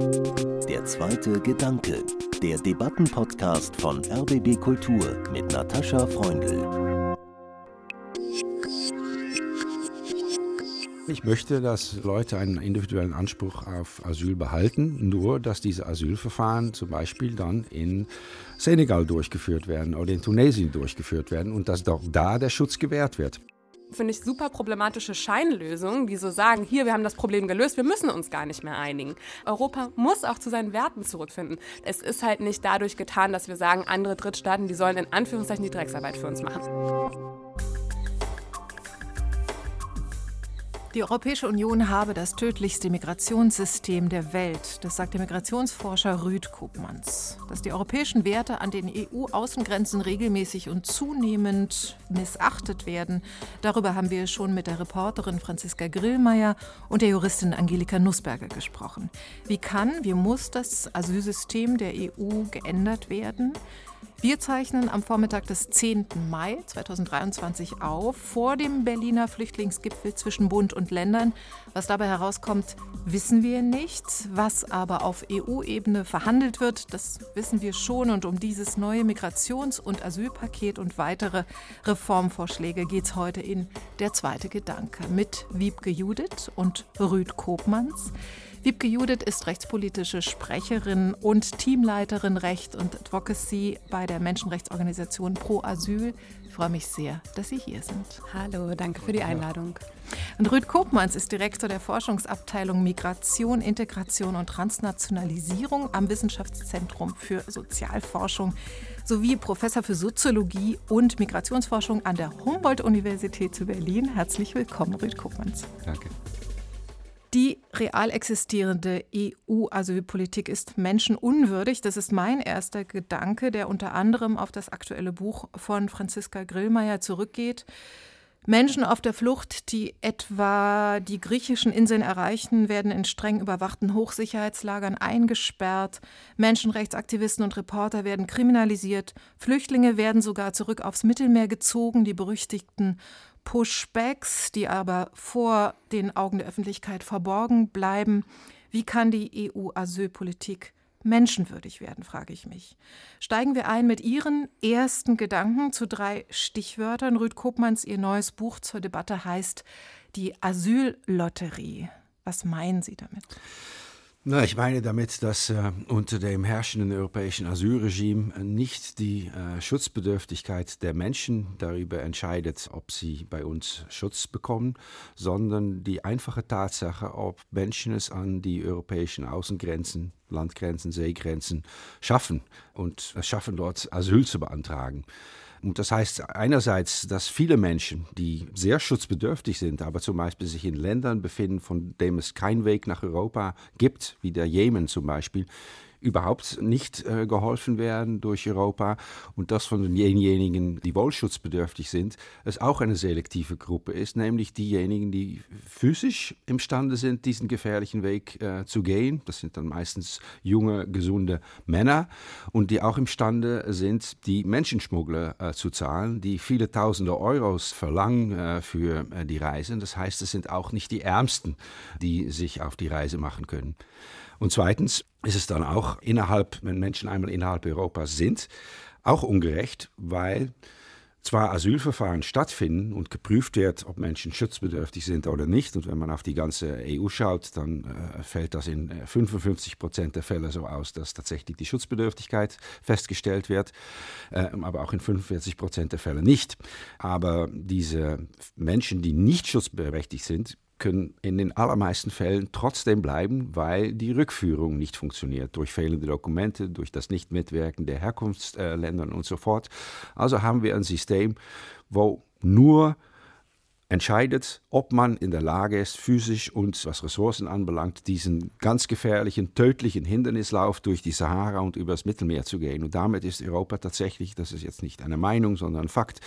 Der zweite Gedanke, der Debattenpodcast von RBB Kultur mit Natascha Freundl. Ich möchte, dass Leute einen individuellen Anspruch auf Asyl behalten, nur dass diese Asylverfahren zum Beispiel dann in Senegal durchgeführt werden oder in Tunesien durchgeführt werden und dass doch da der Schutz gewährt wird finde ich, super problematische Scheinlösungen, die so sagen, hier, wir haben das Problem gelöst, wir müssen uns gar nicht mehr einigen. Europa muss auch zu seinen Werten zurückfinden. Es ist halt nicht dadurch getan, dass wir sagen, andere Drittstaaten, die sollen in Anführungszeichen die Drecksarbeit für uns machen. Die Europäische Union habe das tödlichste Migrationssystem der Welt. Das sagt der Migrationsforscher Rüd Kopmanns. Dass die europäischen Werte an den EU-Außengrenzen regelmäßig und zunehmend missachtet werden, darüber haben wir schon mit der Reporterin Franziska Grillmeier und der Juristin Angelika Nussberger gesprochen. Wie kann, wie muss das Asylsystem der EU geändert werden? Wir zeichnen am Vormittag des 10. Mai 2023 auf, vor dem Berliner Flüchtlingsgipfel zwischen Bund und Ländern. Was dabei herauskommt, wissen wir nicht. Was aber auf EU-Ebene verhandelt wird, das wissen wir schon. Und um dieses neue Migrations- und Asylpaket und weitere Reformvorschläge geht es heute in Der zweite Gedanke mit Wiebke Judith und Rüd Kopmanns. Wiebke Judith ist rechtspolitische Sprecherin und Teamleiterin Recht und Advocacy bei der Menschenrechtsorganisation Pro Asyl. Ich freue mich sehr, dass Sie hier sind. Hallo, danke für die Einladung. Und Rüd Kopmanns ist Direktor der Forschungsabteilung Migration, Integration und Transnationalisierung am Wissenschaftszentrum für Sozialforschung sowie Professor für Soziologie und Migrationsforschung an der Humboldt-Universität zu Berlin. Herzlich willkommen, Rüd Kopmanns. Danke. Die real existierende EU-Asylpolitik ist menschenunwürdig. Das ist mein erster Gedanke, der unter anderem auf das aktuelle Buch von Franziska Grillmeier zurückgeht. Menschen auf der Flucht, die etwa die griechischen Inseln erreichen, werden in streng überwachten Hochsicherheitslagern eingesperrt. Menschenrechtsaktivisten und Reporter werden kriminalisiert. Flüchtlinge werden sogar zurück aufs Mittelmeer gezogen. Die berüchtigten Pushbacks, die aber vor den Augen der Öffentlichkeit verborgen bleiben. Wie kann die EU-Asylpolitik menschenwürdig werden, frage ich mich. Steigen wir ein mit Ihren ersten Gedanken zu drei Stichwörtern. Rüd Kopmanns, Ihr neues Buch zur Debatte heißt Die Asyllotterie. Was meinen Sie damit? Na, ich meine damit, dass äh, unter dem herrschenden europäischen Asylregime nicht die äh, Schutzbedürftigkeit der Menschen darüber entscheidet, ob sie bei uns Schutz bekommen, sondern die einfache Tatsache, ob Menschen es an die europäischen Außengrenzen, Landgrenzen, Seegrenzen schaffen und es schaffen, dort Asyl zu beantragen. Und das heißt einerseits, dass viele Menschen, die sehr schutzbedürftig sind, aber zum Beispiel sich in Ländern befinden, von dem es keinen Weg nach Europa gibt, wie der Jemen zum Beispiel, überhaupt nicht äh, geholfen werden durch Europa und dass von denjenigen, die wohl schutzbedürftig sind, es auch eine selektive Gruppe ist, nämlich diejenigen, die physisch imstande sind, diesen gefährlichen Weg äh, zu gehen. Das sind dann meistens junge, gesunde Männer und die auch imstande sind, die Menschenschmuggler äh, zu zahlen, die viele tausende Euros verlangen äh, für äh, die Reisen. Das heißt, es sind auch nicht die Ärmsten, die sich auf die Reise machen können. Und zweitens ist es dann auch innerhalb, wenn Menschen einmal innerhalb Europas sind, auch ungerecht, weil zwar Asylverfahren stattfinden und geprüft wird, ob Menschen schutzbedürftig sind oder nicht. Und wenn man auf die ganze EU schaut, dann äh, fällt das in 55 äh, Prozent der Fälle so aus, dass tatsächlich die Schutzbedürftigkeit festgestellt wird, äh, aber auch in 45 Prozent der Fälle nicht. Aber diese Menschen, die nicht schutzberechtigt sind, können in den allermeisten Fällen trotzdem bleiben, weil die Rückführung nicht funktioniert, durch fehlende Dokumente, durch das Nichtmitwirken der Herkunftsländer und so fort. Also haben wir ein System, wo nur entscheidet, ob man in der Lage ist, physisch und was Ressourcen anbelangt, diesen ganz gefährlichen, tödlichen Hindernislauf durch die Sahara und übers Mittelmeer zu gehen. Und damit ist Europa tatsächlich, das ist jetzt nicht eine Meinung, sondern ein Fakt,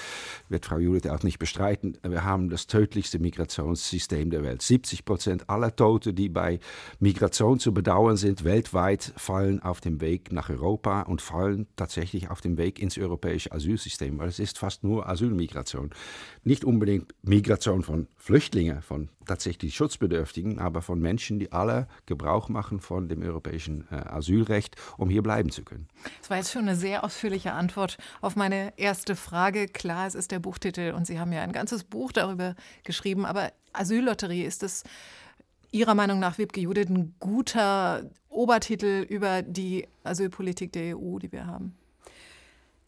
wird Frau Judith auch nicht bestreiten, wir haben das tödlichste Migrationssystem der Welt. 70 Prozent aller Tote, die bei Migration zu bedauern sind, weltweit fallen auf dem Weg nach Europa und fallen tatsächlich auf dem Weg ins europäische Asylsystem, weil es ist fast nur Asylmigration. Nicht unbedingt Migration Migration von Flüchtlingen, von tatsächlich Schutzbedürftigen, aber von Menschen, die alle Gebrauch machen von dem europäischen äh, Asylrecht, um hier bleiben zu können. Das war jetzt schon eine sehr ausführliche Antwort auf meine erste Frage. Klar, es ist der Buchtitel und Sie haben ja ein ganzes Buch darüber geschrieben, aber Asyllotterie, ist es Ihrer Meinung nach, Wibke Judith, ein guter Obertitel über die Asylpolitik der EU, die wir haben?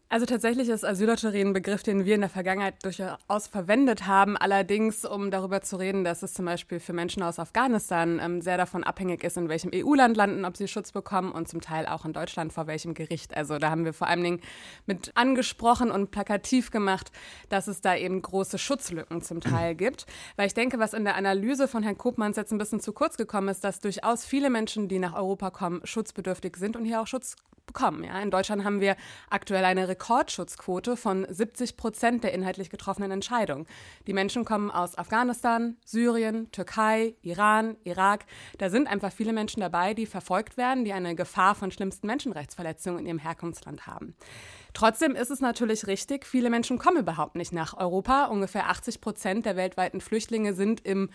Also tatsächlich ist Asyllotterie ein Begriff, den wir in der Vergangenheit durchaus verwendet haben. Allerdings, um darüber zu reden, dass es zum Beispiel für Menschen aus Afghanistan ähm, sehr davon abhängig ist, in welchem EU-Land landen, ob sie Schutz bekommen und zum Teil auch in Deutschland vor welchem Gericht. Also da haben wir vor allen Dingen mit angesprochen und plakativ gemacht, dass es da eben große Schutzlücken zum Teil gibt. Weil ich denke, was in der Analyse von Herrn Kopmanns jetzt ein bisschen zu kurz gekommen ist, dass durchaus viele Menschen, die nach Europa kommen, schutzbedürftig sind und hier auch Schutz bekommen. Ja. In Deutschland haben wir aktuell eine Rekordschutzquote von 70 Prozent der inhaltlich getroffenen Entscheidungen. Die Menschen kommen aus Afghanistan, Syrien, Türkei, Iran, Irak. Da sind einfach viele Menschen dabei, die verfolgt werden, die eine Gefahr von schlimmsten Menschenrechtsverletzungen in ihrem Herkunftsland haben. Trotzdem ist es natürlich richtig, viele Menschen kommen überhaupt nicht nach Europa. Ungefähr 80 Prozent der weltweiten Flüchtlinge sind im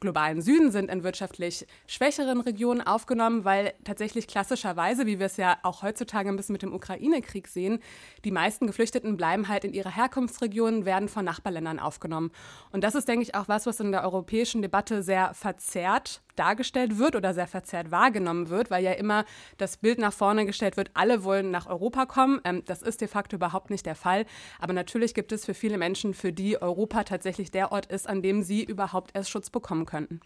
globalen Süden sind in wirtschaftlich schwächeren Regionen aufgenommen, weil tatsächlich klassischerweise, wie wir es ja auch heutzutage ein bisschen mit dem Ukraine-Krieg sehen, die meisten Geflüchteten bleiben halt in ihrer Herkunftsregion, werden von Nachbarländern aufgenommen. Und das ist, denke ich, auch was, was in der europäischen Debatte sehr verzerrt dargestellt wird oder sehr verzerrt wahrgenommen wird, weil ja immer das Bild nach vorne gestellt wird, alle wollen nach Europa kommen. Ähm, das ist de facto überhaupt nicht der Fall. Aber natürlich gibt es für viele Menschen, für die Europa tatsächlich der Ort ist, an dem sie überhaupt erst Schutz bekommen könnten.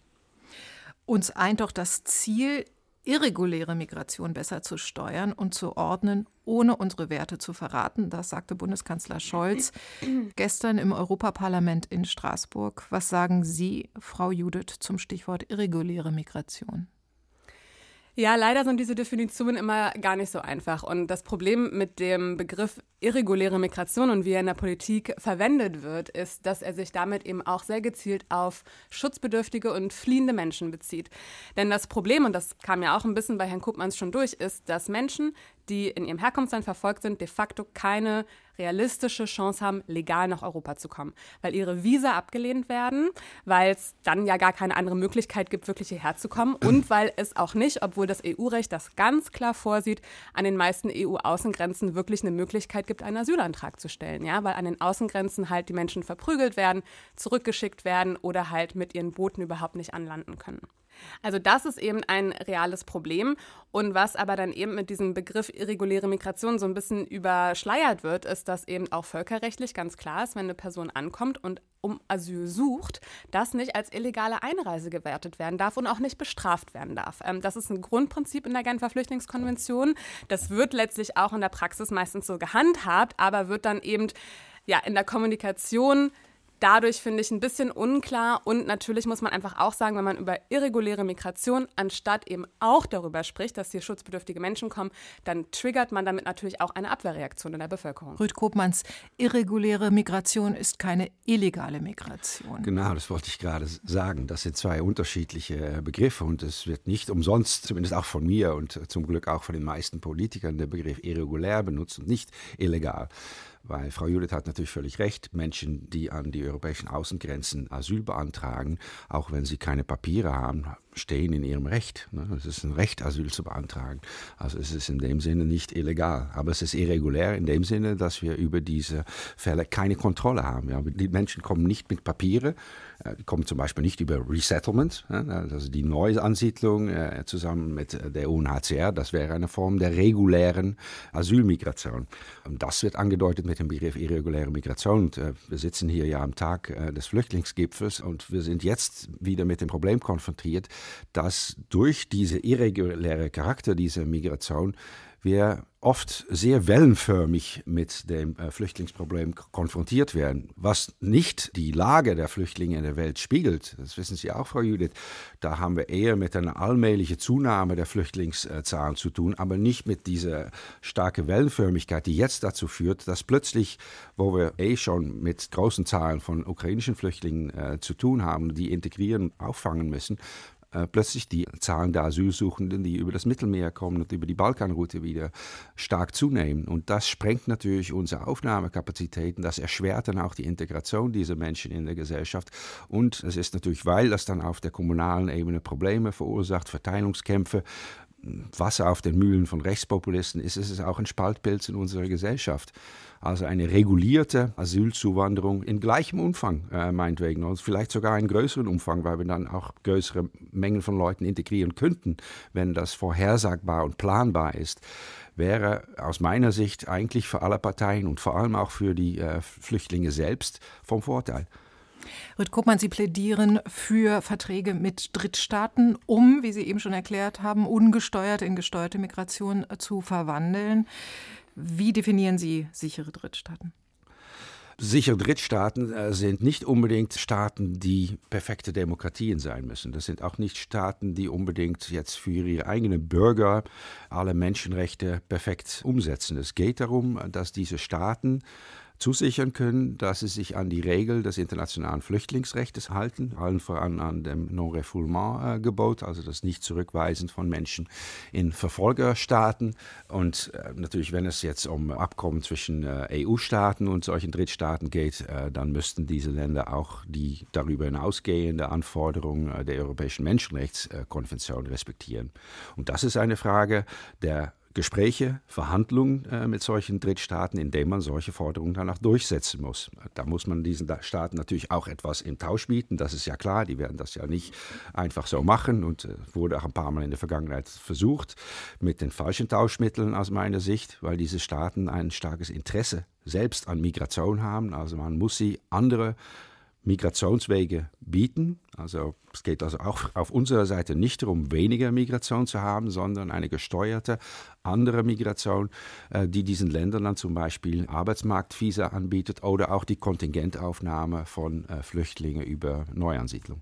Uns eint doch das Ziel, irreguläre Migration besser zu steuern und zu ordnen, ohne unsere Werte zu verraten. Das sagte Bundeskanzler Scholz gestern im Europaparlament in Straßburg. Was sagen Sie, Frau Judith, zum Stichwort irreguläre Migration? Ja, leider sind diese Definitionen immer gar nicht so einfach. Und das Problem mit dem Begriff irreguläre Migration und wie er in der Politik verwendet wird, ist, dass er sich damit eben auch sehr gezielt auf schutzbedürftige und fliehende Menschen bezieht. Denn das Problem, und das kam ja auch ein bisschen bei Herrn Kuppmanns schon durch, ist, dass Menschen, die in ihrem Herkunftsland verfolgt sind, de facto keine realistische Chance haben, legal nach Europa zu kommen, weil ihre Visa abgelehnt werden, weil es dann ja gar keine andere Möglichkeit gibt, wirklich hierher zu kommen und weil es auch nicht, obwohl das EU-Recht das ganz klar vorsieht, an den meisten EU-Außengrenzen wirklich eine Möglichkeit gibt, einen Asylantrag zu stellen, ja, weil an den Außengrenzen halt die Menschen verprügelt werden, zurückgeschickt werden oder halt mit ihren Booten überhaupt nicht anlanden können. Also das ist eben ein reales Problem. Und was aber dann eben mit diesem Begriff irreguläre Migration so ein bisschen überschleiert wird, ist, dass eben auch völkerrechtlich ganz klar ist, wenn eine Person ankommt und um Asyl sucht, das nicht als illegale Einreise gewertet werden darf und auch nicht bestraft werden darf. Ähm, das ist ein Grundprinzip in der Genfer Flüchtlingskonvention. Das wird letztlich auch in der Praxis meistens so gehandhabt, aber wird dann eben ja, in der Kommunikation dadurch finde ich ein bisschen unklar. Und natürlich muss man einfach auch sagen, wenn man über irreguläre Migration anstatt eben auch darüber spricht, dass hier schutzbedürftige Menschen kommen, dann triggert man damit natürlich auch eine Abwehrreaktion in der Bevölkerung. Rüd Kopmanns, irreguläre Migration ist keine illegale Migration. Genau, das wollte ich gerade sagen. Das sind zwei unterschiedliche Begriffe und es wird nicht umsonst, zumindest auch von mir und zum Glück auch von den meisten Politikern, der Begriff irregulär benutzt und nicht illegal. Weil Frau Judith hat natürlich völlig recht, Menschen, die an die europäischen Außengrenzen Asyl beantragen, auch wenn sie keine Papiere haben, stehen in ihrem Recht. Ne? Es ist ein Recht, Asyl zu beantragen. Also es ist in dem Sinne nicht illegal. Aber es ist irregulär in dem Sinne, dass wir über diese Fälle keine Kontrolle haben. Die Menschen kommen nicht mit Papiere, äh, die kommen zum Beispiel nicht über Resettlement, also die Neuansiedlung äh, zusammen mit der UNHCR. Das wäre eine Form der regulären Asylmigration. Und das wird angedeutet mit dem Begriff irreguläre Migration. Und äh, wir sitzen hier ja am Tag des Flüchtlingsgipfels und wir sind jetzt wieder mit dem Problem konfrontiert, dass durch diese irreguläre Charakter dieser Migration wir oft sehr wellenförmig mit dem äh, Flüchtlingsproblem konfrontiert werden, was nicht die Lage der Flüchtlinge in der Welt spiegelt. Das wissen Sie auch, Frau Judith. Da haben wir eher mit einer allmählichen Zunahme der Flüchtlingszahlen zu tun, aber nicht mit dieser starken Wellenförmigkeit, die jetzt dazu führt, dass plötzlich, wo wir eh schon mit großen Zahlen von ukrainischen Flüchtlingen äh, zu tun haben, die integrieren auffangen müssen, äh, plötzlich die Zahlen der Asylsuchenden, die über das Mittelmeer kommen und über die Balkanroute wieder stark zunehmen. Und das sprengt natürlich unsere Aufnahmekapazitäten, das erschwert dann auch die Integration dieser Menschen in der Gesellschaft. Und es ist natürlich, weil das dann auf der kommunalen Ebene Probleme verursacht, Verteilungskämpfe, Wasser auf den Mühlen von Rechtspopulisten ist, ist es auch ein Spaltpilz in unserer Gesellschaft. Also eine regulierte Asylzuwanderung in gleichem Umfang, äh, meinetwegen, und vielleicht sogar in größeren Umfang, weil wir dann auch größere Mengen von Leuten integrieren könnten, wenn das vorhersagbar und planbar ist, wäre aus meiner Sicht eigentlich für alle Parteien und vor allem auch für die äh, Flüchtlinge selbst vom Vorteil. Rüd Kuppmann, Sie plädieren für Verträge mit Drittstaaten, um, wie Sie eben schon erklärt haben, ungesteuerte in gesteuerte Migration äh, zu verwandeln. Wie definieren Sie sichere Drittstaaten? Sichere Drittstaaten äh, sind nicht unbedingt Staaten, die perfekte Demokratien sein müssen. Das sind auch nicht Staaten, die unbedingt jetzt für ihre eigenen Bürger alle Menschenrechte perfekt umsetzen. Es geht darum, dass diese Staaten zusichern können, dass sie sich an die Regel des internationalen Flüchtlingsrechts halten, allen voran an dem Non-Refoulement-Gebot, also das Nicht-Zurückweisen von Menschen in Verfolgerstaaten. Und äh, natürlich, wenn es jetzt um Abkommen zwischen äh, EU-Staaten und solchen Drittstaaten geht, äh, dann müssten diese Länder auch die darüber hinausgehende Anforderungen der Europäischen Menschenrechtskonvention respektieren. Und das ist eine Frage der Gespräche, Verhandlungen äh, mit solchen Drittstaaten, indem man solche Forderungen danach durchsetzen muss. Da muss man diesen Staaten natürlich auch etwas im Tausch bieten, das ist ja klar, die werden das ja nicht einfach so machen und äh, wurde auch ein paar Mal in der Vergangenheit versucht, mit den falschen Tauschmitteln aus meiner Sicht, weil diese Staaten ein starkes Interesse selbst an Migration haben. Also man muss sie andere Migrationswege bieten. Also es geht also auch auf unserer Seite nicht darum, weniger Migration zu haben, sondern eine gesteuerte andere Migration, äh, die diesen Ländern dann zum Beispiel Arbeitsmarktvisa anbietet oder auch die Kontingentaufnahme von äh, Flüchtlingen über Neuansiedlung.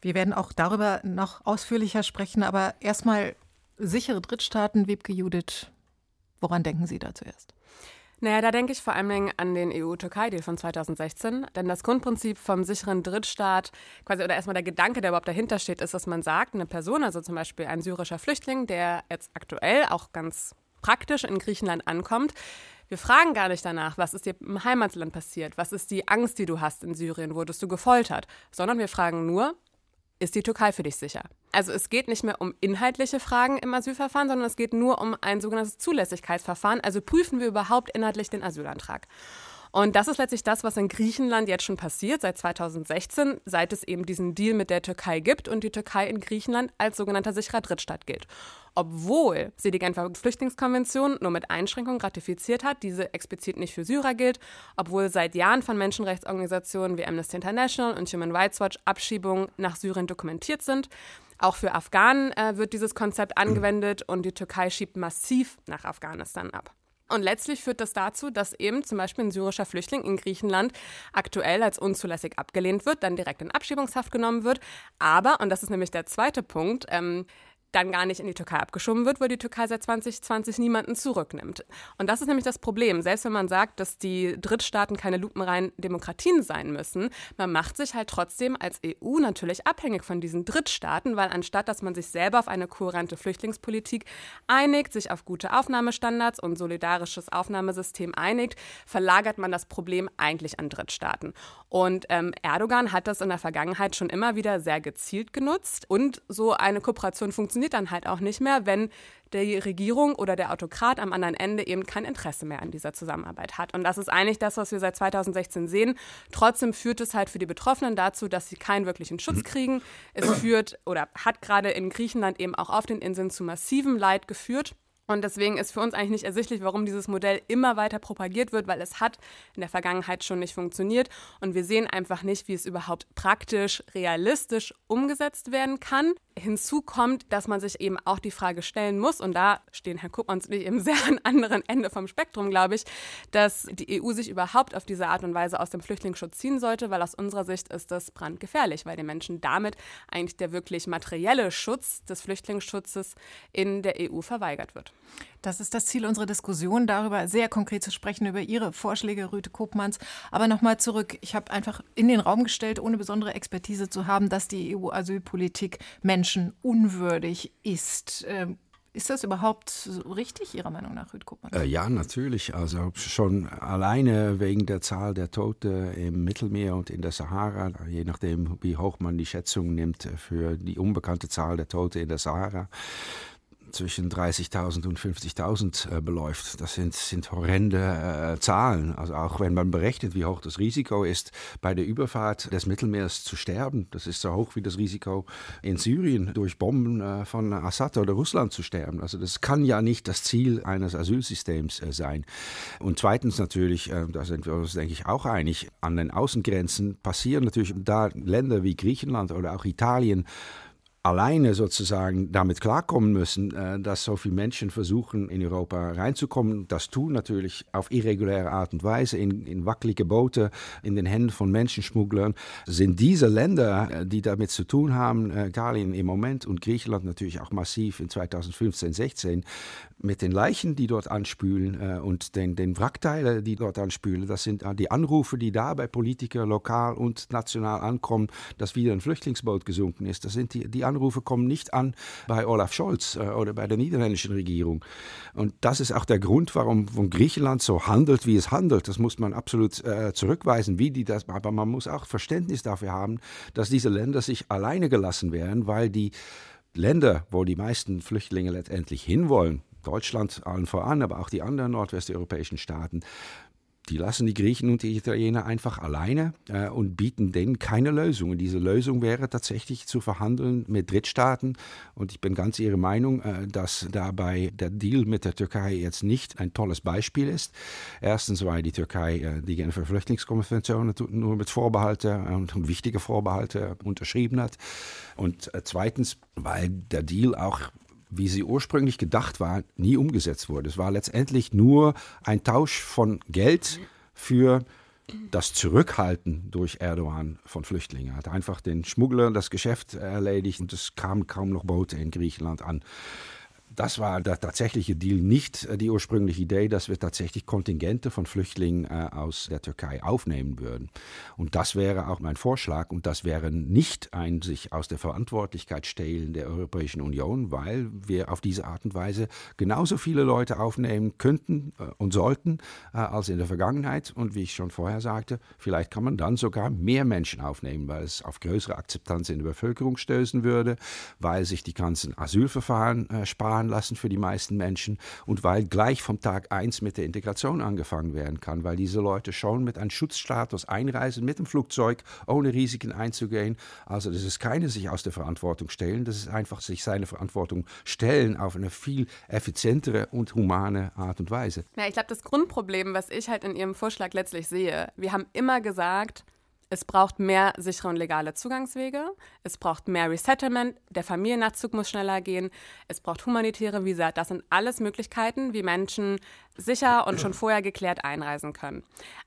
Wir werden auch darüber noch ausführlicher sprechen, aber erstmal sichere Drittstaaten, Wiebke Judith, woran denken Sie da zuerst? Naja, da denke ich vor allem an den EU-Türkei-Deal von 2016. Denn das Grundprinzip vom sicheren Drittstaat, quasi, oder erstmal der Gedanke, der überhaupt dahinter steht, ist, dass man sagt, eine Person, also zum Beispiel ein syrischer Flüchtling, der jetzt aktuell auch ganz praktisch in Griechenland ankommt, wir fragen gar nicht danach, was ist dir im Heimatland passiert, was ist die Angst, die du hast in Syrien, wurdest du gefoltert, sondern wir fragen nur, ist die Türkei für dich sicher? Also es geht nicht mehr um inhaltliche Fragen im Asylverfahren, sondern es geht nur um ein sogenanntes Zulässigkeitsverfahren. Also prüfen wir überhaupt inhaltlich den Asylantrag. Und das ist letztlich das, was in Griechenland jetzt schon passiert, seit 2016, seit es eben diesen Deal mit der Türkei gibt und die Türkei in Griechenland als sogenannter sicherer Drittstaat gilt. Obwohl sie die Genfer Flüchtlingskonvention nur mit Einschränkungen ratifiziert hat, diese explizit nicht für Syrer gilt, obwohl seit Jahren von Menschenrechtsorganisationen wie Amnesty International und Human Rights Watch Abschiebungen nach Syrien dokumentiert sind. Auch für Afghanen äh, wird dieses Konzept angewendet und die Türkei schiebt massiv nach Afghanistan ab. Und letztlich führt das dazu, dass eben zum Beispiel ein syrischer Flüchtling in Griechenland aktuell als unzulässig abgelehnt wird, dann direkt in Abschiebungshaft genommen wird. Aber, und das ist nämlich der zweite Punkt, ähm, dann gar nicht in die Türkei abgeschoben wird, weil die Türkei seit 2020 niemanden zurücknimmt. Und das ist nämlich das Problem. Selbst wenn man sagt, dass die Drittstaaten keine lupenreinen Demokratien sein müssen, man macht sich halt trotzdem als EU natürlich abhängig von diesen Drittstaaten, weil anstatt dass man sich selber auf eine kohärente Flüchtlingspolitik einigt, sich auf gute Aufnahmestandards und solidarisches Aufnahmesystem einigt, verlagert man das Problem eigentlich an Drittstaaten. Und ähm, Erdogan hat das in der Vergangenheit schon immer wieder sehr gezielt genutzt und so eine Kooperation funktioniert funktioniert dann halt auch nicht mehr, wenn die Regierung oder der Autokrat am anderen Ende eben kein Interesse mehr an dieser Zusammenarbeit hat. Und das ist eigentlich das, was wir seit 2016 sehen. Trotzdem führt es halt für die Betroffenen dazu, dass sie keinen wirklichen Schutz mhm. kriegen. Es führt oder hat gerade in Griechenland eben auch auf den Inseln zu massivem Leid geführt. Und deswegen ist für uns eigentlich nicht ersichtlich, warum dieses Modell immer weiter propagiert wird, weil es hat in der Vergangenheit schon nicht funktioniert. Und wir sehen einfach nicht, wie es überhaupt praktisch, realistisch umgesetzt werden kann. Hinzu kommt, dass man sich eben auch die Frage stellen muss, und da stehen Herr Kupp und ich eben sehr an anderen Ende vom Spektrum, glaube ich, dass die EU sich überhaupt auf diese Art und Weise aus dem Flüchtlingsschutz ziehen sollte, weil aus unserer Sicht ist das brandgefährlich, weil den Menschen damit eigentlich der wirklich materielle Schutz des Flüchtlingsschutzes in der EU verweigert wird. Das ist das Ziel unserer Diskussion, darüber sehr konkret zu sprechen, über Ihre Vorschläge, Rüte Kopmanns. Aber nochmal zurück. Ich habe einfach in den Raum gestellt, ohne besondere Expertise zu haben, dass die EU-Asylpolitik menschenunwürdig ist. Ähm, ist das überhaupt richtig, Ihrer Meinung nach, Rüd Kopmann? Äh, ja, natürlich. Also schon alleine wegen der Zahl der Toten im Mittelmeer und in der Sahara, je nachdem, wie hoch man die Schätzung nimmt für die unbekannte Zahl der Toten in der Sahara, zwischen 30.000 und 50.000 äh, beläuft. Das sind, sind horrende äh, Zahlen. Also auch wenn man berechnet, wie hoch das Risiko ist, bei der Überfahrt des Mittelmeers zu sterben. Das ist so hoch wie das Risiko in Syrien durch Bomben äh, von Assad oder Russland zu sterben. Also das kann ja nicht das Ziel eines Asylsystems äh, sein. Und zweitens natürlich, äh, da sind wir uns, denke ich, auch einig, an den Außengrenzen passieren natürlich da Länder wie Griechenland oder auch Italien alleine sozusagen damit klarkommen müssen, äh, dass so viele Menschen versuchen, in Europa reinzukommen. Das tun natürlich auf irreguläre Art und Weise, in, in wackelige Boote, in den Händen von Menschenschmugglern. Sind diese Länder, äh, die damit zu tun haben, äh, Italien im Moment und Griechenland natürlich auch massiv in 2015, 16, mit den Leichen, die dort anspülen und den, den Wrackteilen, die dort anspülen, das sind die Anrufe, die da bei Politikern lokal und national ankommen, dass wieder ein Flüchtlingsboot gesunken ist. Das sind die, die Anrufe kommen nicht an bei Olaf Scholz äh, oder bei der niederländischen Regierung. Und das ist auch der Grund, warum Griechenland so handelt, wie es handelt. Das muss man absolut äh, zurückweisen, wie die das, aber man muss auch Verständnis dafür haben, dass diese Länder sich alleine gelassen werden, weil die Länder, wo die meisten Flüchtlinge letztendlich hinwollen, Deutschland allen voran, aber auch die anderen nordwesteuropäischen Staaten, die lassen die Griechen und die Italiener einfach alleine äh, und bieten denen keine Lösung. Und diese Lösung wäre tatsächlich zu verhandeln mit Drittstaaten. Und ich bin ganz Ihrer Meinung, äh, dass dabei der Deal mit der Türkei jetzt nicht ein tolles Beispiel ist. Erstens, weil die Türkei äh, die Genfer Flüchtlingskonvention nur mit Vorbehalte und wichtige Vorbehalte unterschrieben hat. Und äh, zweitens, weil der Deal auch wie sie ursprünglich gedacht war, nie umgesetzt wurde. Es war letztendlich nur ein Tausch von Geld für das Zurückhalten durch Erdogan von Flüchtlingen. Er hat einfach den Schmuggler das Geschäft erledigt und es kamen kaum noch Boote in Griechenland an das war der tatsächliche Deal, nicht äh, die ursprüngliche Idee, dass wir tatsächlich Kontingente von Flüchtlingen äh, aus der Türkei aufnehmen würden. Und das wäre auch mein Vorschlag und das wäre nicht ein sich aus der Verantwortlichkeit stehlen der Europäischen Union, weil wir auf diese Art und Weise genauso viele Leute aufnehmen könnten äh, und sollten als in der Vergangenheit. Und wie ich schon vorher sagte, vielleicht kann man dann sogar mehr Menschen aufnehmen, weil es auf größere Akzeptanz in der Bevölkerung stößen würde, weil sich die ganzen Asylverfahren sparen fahren lassen für die meisten Menschen und weil gleich vom Tag 1 mit der Integration angefangen werden kann, weil diese Leute schon mit einem Schutzstatus einreisen, mit dem Flugzeug, ohne Risiken einzugehen. Also das ist keine sich aus der Verantwortung stellen, das ist einfach sich seine Verantwortung stellen auf eine viel effizientere und humane Art und Weise. Ja, ich glaube, das Grundproblem, was ich halt in Ihrem Vorschlag letztlich sehe, wir haben immer gesagt, es braucht mehr sichere und legale Zugangswege. Es braucht mehr Resettlement. Der Familiennachzug muss schneller gehen. Es braucht humanitäre Visa. Das sind alles Möglichkeiten, wie Menschen sicher und schon vorher geklärt einreisen können.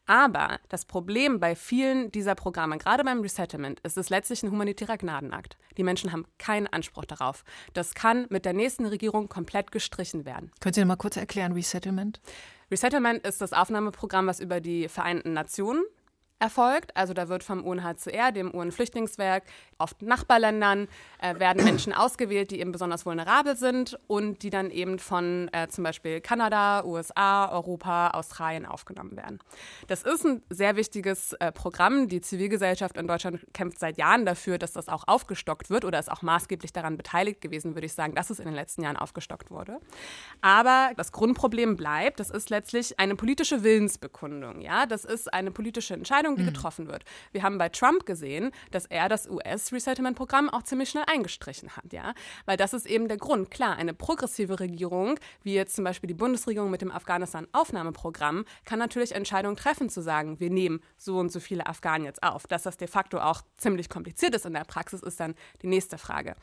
Aber das Problem bei vielen dieser Programme, gerade beim Resettlement, ist es letztlich ein humanitärer Gnadenakt. Die Menschen haben keinen Anspruch darauf. Das kann mit der nächsten Regierung komplett gestrichen werden. Können Sie mal kurz erklären, Resettlement? Resettlement ist das Aufnahmeprogramm, was über die Vereinten Nationen erfolgt. Also da wird vom UNHCR, dem UN-Flüchtlingswerk, oft Nachbarländern äh, werden Menschen ausgewählt, die eben besonders vulnerabel sind und die dann eben von äh, zum Beispiel Kanada, USA, Europa, Australien aufgenommen werden. Das ist ein sehr wichtiges äh, Programm. Die Zivilgesellschaft in Deutschland kämpft seit Jahren dafür, dass das auch aufgestockt wird oder ist auch maßgeblich daran beteiligt gewesen, würde ich sagen, dass es in den letzten Jahren aufgestockt wurde. Aber das Grundproblem bleibt, das ist letztlich eine politische Willensbekundung. Ja? Das ist eine politische Entscheidung Entscheidung, die mhm. getroffen wird. Wir haben bei Trump gesehen, dass er das US-Resettlement-Programm auch ziemlich schnell eingestrichen hat, ja, weil das ist eben der Grund. Klar, eine progressive Regierung, wie jetzt zum Beispiel die Bundesregierung mit dem Afghanistan-Aufnahmeprogramm, kann natürlich Entscheidungen treffen, zu sagen, wir nehmen so und so viele Afghanen jetzt auf. Dass das de facto auch ziemlich kompliziert ist in der Praxis, ist dann die nächste Frage.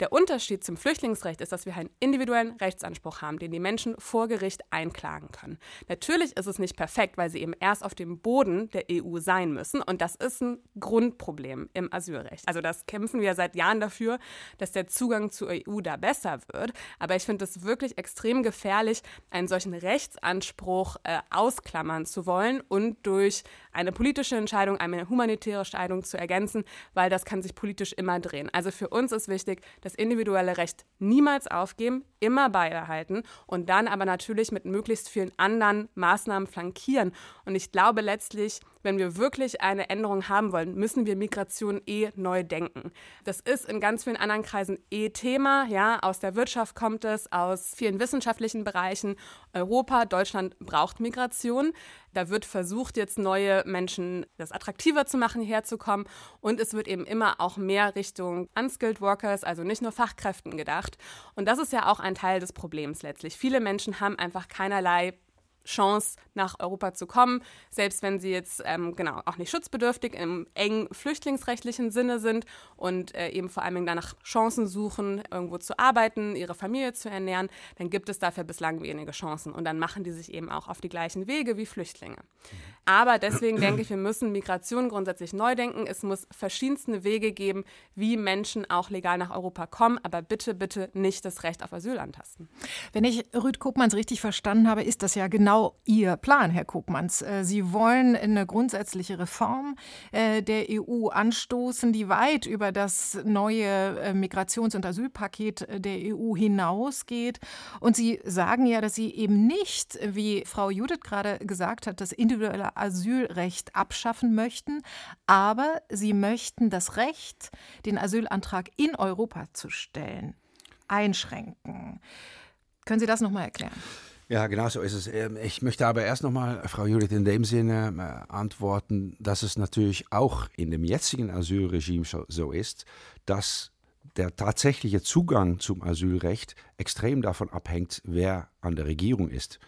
Der Unterschied zum Flüchtlingsrecht ist, dass wir einen individuellen Rechtsanspruch haben, den die Menschen vor Gericht einklagen können. Natürlich ist es nicht perfekt, weil sie eben erst auf dem Boden der EU sein müssen. Und das ist ein Grundproblem im Asylrecht. Also das kämpfen wir seit Jahren dafür, dass der Zugang zur EU da besser wird. Aber ich finde es wirklich extrem gefährlich, einen solchen Rechtsanspruch äh, ausklammern zu wollen und durch eine politische Entscheidung, eine humanitäre Entscheidung zu ergänzen, weil das kann sich politisch immer drehen. Also für uns ist wichtig, das individuelle Recht niemals aufgeben, immer beibehalten und dann aber natürlich mit möglichst vielen anderen Maßnahmen flankieren. Und ich glaube letztlich, wenn wir wirklich eine Änderung haben wollen, müssen wir Migration eh neu denken. Das ist in ganz vielen anderen Kreisen eh Thema. Ja, aus der Wirtschaft kommt es, aus vielen wissenschaftlichen Bereichen. Europa, Deutschland braucht Migration. Da wird versucht, jetzt neue Menschen das attraktiver zu machen, herzukommen. Und es wird eben immer auch mehr Richtung Unskilled Workers, also nicht nur Fachkräften gedacht. Und das ist ja auch ein Teil des Problems letztlich. Viele Menschen haben einfach keinerlei Chance, nach Europa zu kommen, selbst wenn sie jetzt ähm, genau auch nicht schutzbedürftig im engen flüchtlingsrechtlichen Sinne sind und äh, eben vor allem danach Chancen suchen, irgendwo zu arbeiten, ihre Familie zu ernähren, dann gibt es dafür bislang wenige Chancen und dann machen die sich eben auch auf die gleichen Wege wie Flüchtlinge. Aber deswegen denke ich, wir müssen Migration grundsätzlich neu denken. Es muss verschiedenste Wege geben, wie Menschen auch legal nach Europa kommen, aber bitte, bitte nicht das Recht auf Asyl antasten. Wenn ich Rüd Kopmanns richtig verstanden habe, ist das ja genau Ihr Plan, Herr Kopmanns. Äh, Sie wollen eine grundsätzliche Reform äh, der EU anstoßen, die weit über das neue äh, Migrations- und Asylpaket der EU hinausgeht. Und Sie sagen ja, dass Sie eben nicht, wie Frau Judith gerade gesagt hat, das individuelle Asylrecht abschaffen möchten, aber sie möchten das Recht, den Asylantrag in Europa zu stellen, einschränken. Können Sie das noch mal erklären? Ja, genau so ist es. Ähm, ich möchte aber erst nochmal, Frau Judith, in dem Sinne äh, antworten, dass es natürlich auch in dem jetzigen Asylregime so ist, dass der tatsächliche Zugang zum Asylrecht extrem davon abhängt, wer an der Regierung ist.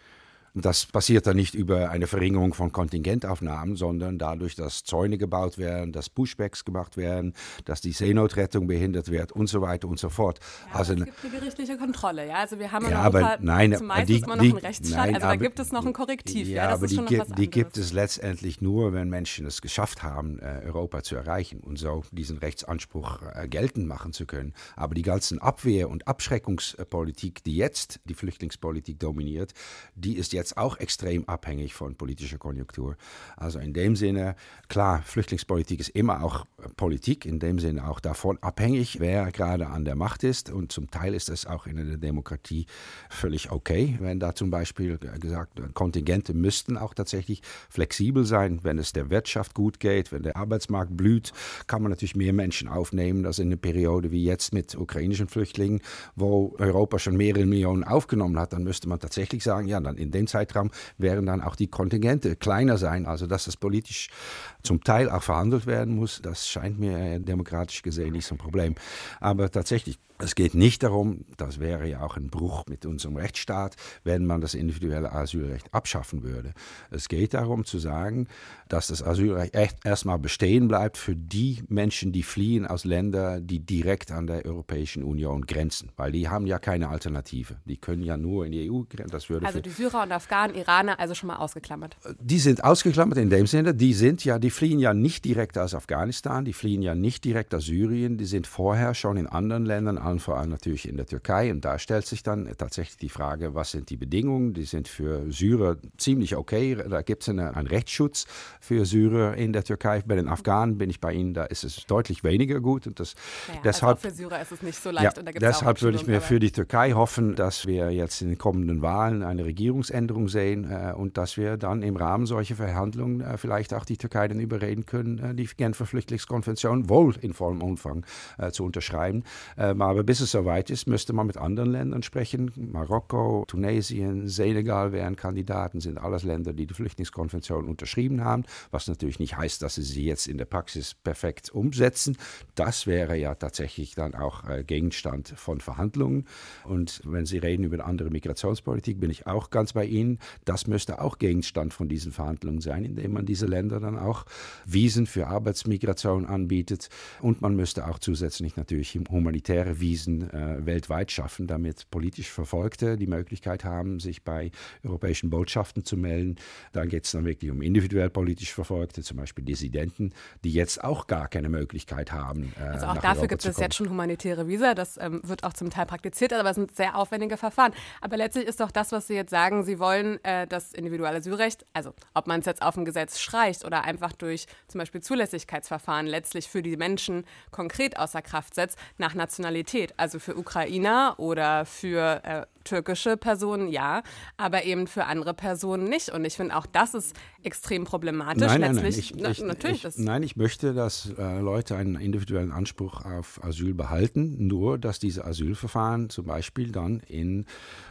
Das passiert dann nicht über eine Verringerung von Kontingentaufnahmen, sondern dadurch, dass Zäune gebaut werden, dass Pushbacks gemacht werden, dass die Seenotrettung behindert wird und so weiter und so fort. Ja, also, es gibt eine gerichtliche Kontrolle, ja. Also wir haben in ja, Europa aber nein, zumeist die, immer noch einen Rechtsstaat, nein, also da gibt es noch ein Korrektiv. Ja, ja aber die, gibt, die gibt es letztendlich nur, wenn Menschen es geschafft haben, äh, Europa zu erreichen und so diesen Rechtsanspruch äh, geltend machen zu können. Aber die ganzen Abwehr- und Abschreckungspolitik, die jetzt die Flüchtlingspolitik dominiert, die ist jetzt jetzt auch extrem abhängig von politischer Konjunktur. Also in dem Sinne, klar, Flüchtlingspolitik ist immer auch Politik, in dem Sinne auch davon abhängig, wer gerade an der Macht ist. Und zum Teil ist es auch in einer Demokratie völlig okay, wenn da zum Beispiel gesagt, Kontingente müssten auch tatsächlich flexibel sein. Wenn es der Wirtschaft gut geht, wenn der Arbeitsmarkt blüht, kann man natürlich mehr Menschen aufnehmen als in einer Periode wie jetzt mit ukrainischen Flüchtlingen, wo Europa schon mehrere Millionen aufgenommen hat. Dann müsste man tatsächlich sagen, ja, dann in dem Zeitraum werden dann auch die Kontingente kleiner sein. Also dass das politisch zum Teil auch verhandelt werden muss, das scheint mir demokratisch gesehen nicht so ein Problem. Aber tatsächlich es geht nicht darum, das wäre ja auch ein Bruch mit unserem Rechtsstaat, wenn man das individuelle Asylrecht abschaffen würde. Es geht darum zu sagen, dass das Asylrecht echt erstmal bestehen bleibt für die Menschen, die fliehen aus Ländern, die direkt an der Europäischen Union grenzen, weil die haben ja keine Alternative. Die können ja nur in die EU grenzen. also die Syrer und Afghanen, Iraner, also schon mal ausgeklammert. Die sind ausgeklammert in dem Sinne, die sind ja, die fliehen ja nicht direkt aus Afghanistan, die fliehen ja nicht direkt aus Syrien, die sind vorher schon in anderen Ländern allen vor allem natürlich in der Türkei. Und da stellt sich dann tatsächlich die Frage, was sind die Bedingungen? Die sind für Syrer ziemlich okay. Da gibt es einen, Rechtsschutz für Syrer in der Türkei. Bei den Afghanen bin ich bei Ihnen, da ist es deutlich weniger gut. Und das, naja, deshalb, also für Syrer ist es nicht so leicht. Ja, deshalb würde ich mir für die Türkei hoffen, dass wir jetzt in den kommenden Wahlen eine Regierungsänderung sehen äh, und dass wir dann im Rahmen solcher Verhandlungen äh, vielleicht auch die Türkei dann überreden können, äh, die Genfer Flüchtlingskonvention wohl in vollem Umfang äh, zu unterschreiben. Ähm, aber bis es soweit ist, müsste man mit anderen Ländern sprechen. Marokko, Tunesien, Senegal wären Kandidaten, sind alles Länder, die die Flüchtlingskonvention unterschrieben haben, was natürlich nicht heißt, dass sie sie jetzt in der Praxis perfekt umsetzen. Das wäre ja tatsächlich dann auch äh, Gegenstand von Verhandlungen. Und wenn Sie reden über eine andere Migrationspolitik, bin ich auch ganz bei Ihnen. Das müsste auch Gegenstand von diesen Verhandlungen sein, indem man diese Länder dann auch Wiesen für Arbeitsmigration anbietet. Und man müsste auch zusätzlich natürlich humanitäre Wiesen Wiesen äh, weltweit schaffen, damit politisch Verfolgte die Möglichkeit haben, sich bei europäischen Botschaften zu melden. Dann geht es dann wirklich um individuell politisch Verfolgte, zum Beispiel Dissidenten, die jetzt auch gar keine Möglichkeit haben. Äh, also auch dafür Europa gibt es jetzt schon humanitäre Visa. Das ähm, wird auch zum Teil praktiziert, aber es sind sehr aufwendige Verfahren. Aber letztlich ist doch das, was Sie jetzt sagen, Sie wollen äh, das individuelle Asylrecht, also ob man es jetzt auf dem Gesetz streicht oder einfach durch zum Beispiel Zulässigkeitsverfahren letztlich für die Menschen konkret außer Kraft setzt, nach Nationalität. Also für Ukrainer oder für äh, türkische Personen ja, aber eben für andere Personen nicht. Und ich finde auch das ist extrem problematisch. Nein, nein, nein. Ich, na, ich, natürlich ich, nein, ich möchte, dass äh, Leute einen individuellen Anspruch auf Asyl behalten, nur dass diese Asylverfahren zum Beispiel dann in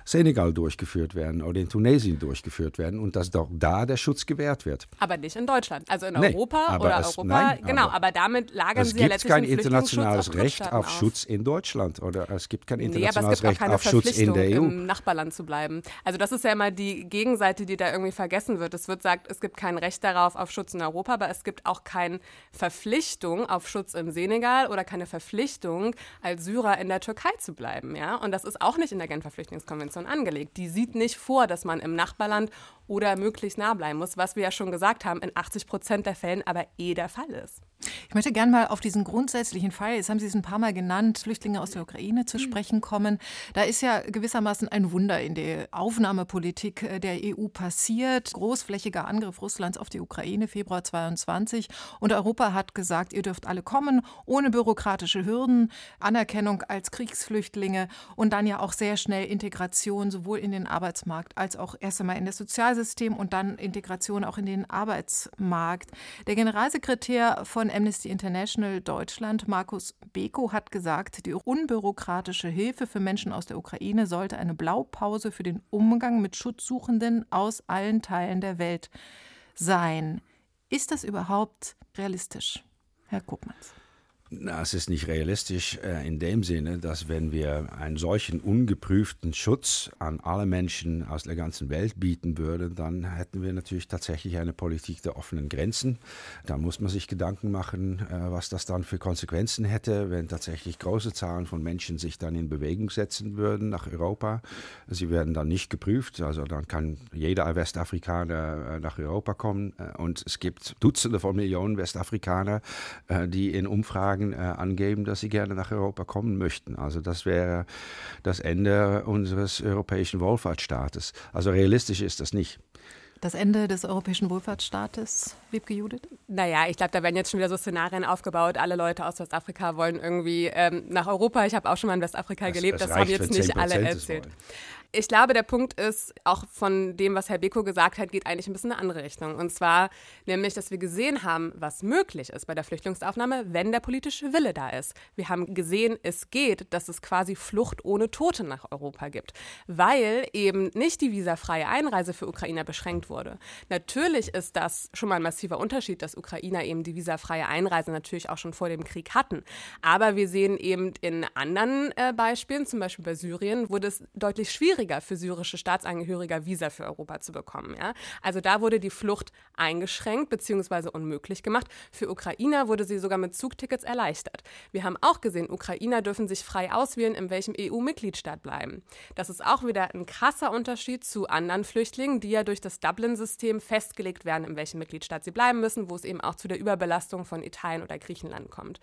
Senegal durchgeführt werden oder in Tunesien durchgeführt werden und dass doch da der Schutz gewährt wird. Aber nicht in Deutschland, also in nee, Europa oder es, Europa. Nein, genau, aber, aber, damit lagern sie ja letztlich kein internationales Recht auf, Schutz in Deutschland oder es gibt kein internationales nee, Recht auf Schutz in der EU. Nachbarland zu bleiben. Also das ist ja immer die Gegenseite, die da irgendwie vergessen wird. Es wird gesagt, es gibt kein Recht darauf auf Schutz in Europa, aber es gibt auch keine Verpflichtung auf Schutz im Senegal oder keine Verpflichtung, als Syrer in der Türkei zu bleiben. Ja? Und das ist auch nicht in der Genfer Flüchtlingskonvention angelegt. Die sieht nicht vor, dass man im Nachbarland oder möglichst nah bleiben muss, was wir ja schon gesagt haben, in 80 Prozent der Fällen aber eh der Fall ist. Ich möchte gerne mal auf diesen grundsätzlichen Fall, jetzt haben Sie es ein paar Mal genannt, Flüchtlinge aus der Ukraine zu mhm. sprechen kommen. Da ist ja gewissermaßen ein Wunder in der Aufnahmepolitik äh, der EU passiert. Großflächiger Angriff Russlands auf die Ukraine, Februar 22. Und Europa hat gesagt, ihr dürft alle kommen, ohne bürokratische Hürden, Anerkennung als Kriegsflüchtlinge und dann ja auch sehr schnell Integration sowohl in den Arbeitsmarkt als auch erst einmal in das Sozialsystem und dann Integration auch in den Arbeitsmarkt. Der Generalsekretär von von Amnesty International Deutschland, Markus Beko, hat gesagt, die unbürokratische Hilfe für Menschen aus der Ukraine sollte eine Blaupause für den Umgang mit Schutzsuchenden aus allen Teilen der Welt sein. Ist das überhaupt realistisch, Herr Kopmanns? Na, es ist nicht realistisch äh, in dem Sinne, dass wenn wir einen solchen ungeprüften Schutz an alle Menschen aus der ganzen Welt bieten würden, dann hätten wir natürlich tatsächlich eine Politik der offenen Grenzen. Da muss man sich Gedanken machen, äh, was das dann für Konsequenzen hätte, wenn tatsächlich große Zahlen von Menschen sich dann in Bewegung setzen würden nach Europa. Sie werden dann nicht geprüft, also dann kann jeder Westafrikaner äh, nach Europa kommen und es gibt Dutzende von Millionen Westafrikaner, die in Umfragen Umfragen äh, angeben, dass sie gerne nach Europa kommen möchten. Also das wäre das Ende unseres europäischen Wohlfahrtsstaates. Also realistisch ist das nicht. Das Ende des europäischen Wohlfahrtsstaates, Wiebke Judith? Naja, ich glaube, da werden jetzt schon wieder so Szenarien aufgebaut. Alle Leute aus Westafrika wollen irgendwie ähm, nach Europa. Ich habe auch schon mal in Westafrika das, gelebt. Das, das haben jetzt nicht alle erzählt. Ich glaube, der Punkt ist, auch von dem, was Herr Beko gesagt hat, geht eigentlich ein bisschen in eine andere Richtung. Und zwar nämlich, dass wir gesehen haben, was möglich ist bei der Flüchtlingsaufnahme, wenn der politische Wille da ist. Wir haben gesehen, es geht, dass es quasi Flucht ohne Tote nach Europa gibt, weil eben nicht die visafreie Einreise für Ukrainer beschränkt wurde. Natürlich ist das schon mal ein massiver Unterschied, dass Ukrainer eben die visafreie Einreise natürlich auch schon vor dem Krieg hatten. Aber wir sehen eben in anderen äh, Beispielen, zum Beispiel bei Syrien, wurde es deutlich schwieriger schwieriger für syrische Staatsangehörige Visa für Europa zu bekommen. Ja? Also da wurde die Flucht eingeschränkt bzw. unmöglich gemacht. Für Ukrainer wurde sie sogar mit Zugtickets erleichtert. Wir haben auch gesehen, Ukrainer dürfen sich frei auswählen, in welchem EU-Mitgliedstaat bleiben. Das ist auch wieder ein krasser Unterschied zu anderen Flüchtlingen, die ja durch das Dublin-System festgelegt werden, in welchem Mitgliedstaat sie bleiben müssen, wo es eben auch zu der Überbelastung von Italien oder Griechenland kommt.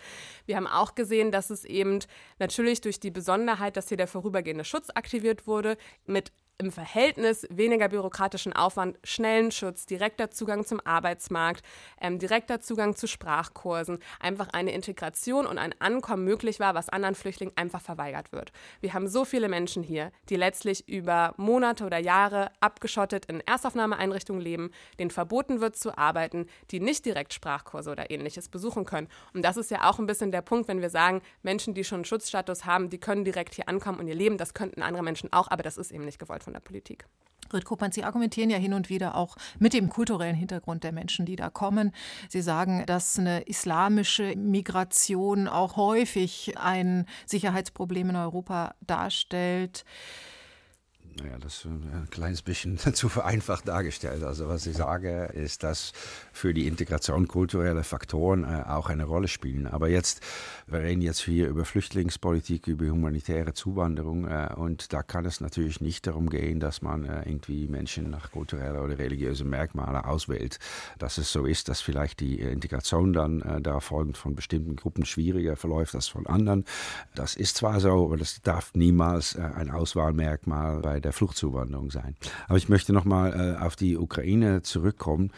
Wir haben auch gesehen, dass es eben natürlich durch die Besonderheit, dass hier der vorübergehende Schutz aktiviert wurde, mit im Verhältnis weniger bürokratischen Aufwand, schnellen Schutz, direkter Zugang zum Arbeitsmarkt, ähm, direkter Zugang zu Sprachkursen, einfach eine Integration und ein Ankommen möglich war, was anderen Flüchtlingen einfach verweigert wird. Wir haben so viele Menschen hier, die letztlich über Monate oder Jahre abgeschottet in Erstaufnahmeeinrichtungen leben, denen verboten wird zu arbeiten, die nicht direkt Sprachkurse oder ähnliches besuchen können. Und das ist ja auch ein bisschen der Punkt, wenn wir sagen, Menschen, die schon einen Schutzstatus haben, die können direkt hier ankommen und ihr Leben, das könnten andere Menschen auch, aber das ist eben nicht gewollt von der Politik. Koppmann, Sie argumentieren ja hin und wieder auch mit dem kulturellen Hintergrund der Menschen, die da kommen. Sie sagen, dass eine islamische Migration auch häufig ein Sicherheitsproblem in Europa darstellt. Naja, das ist ein kleines bisschen zu vereinfacht dargestellt. Also was ich sage, ist, dass für die Integration kulturelle Faktoren äh, auch eine Rolle spielen. Aber jetzt, wir reden jetzt hier über Flüchtlingspolitik, über humanitäre Zuwanderung äh, und da kann es natürlich nicht darum gehen, dass man äh, irgendwie Menschen nach kulturellen oder religiösen Merkmalen auswählt. Dass es so ist, dass vielleicht die Integration dann äh, da folgend von bestimmten Gruppen schwieriger verläuft als von anderen. Das ist zwar so, aber das darf niemals äh, ein Auswahlmerkmal bei der Fluchtzuwanderung sein. Aber ich möchte nochmal äh, auf die Ukraine zurückkommen.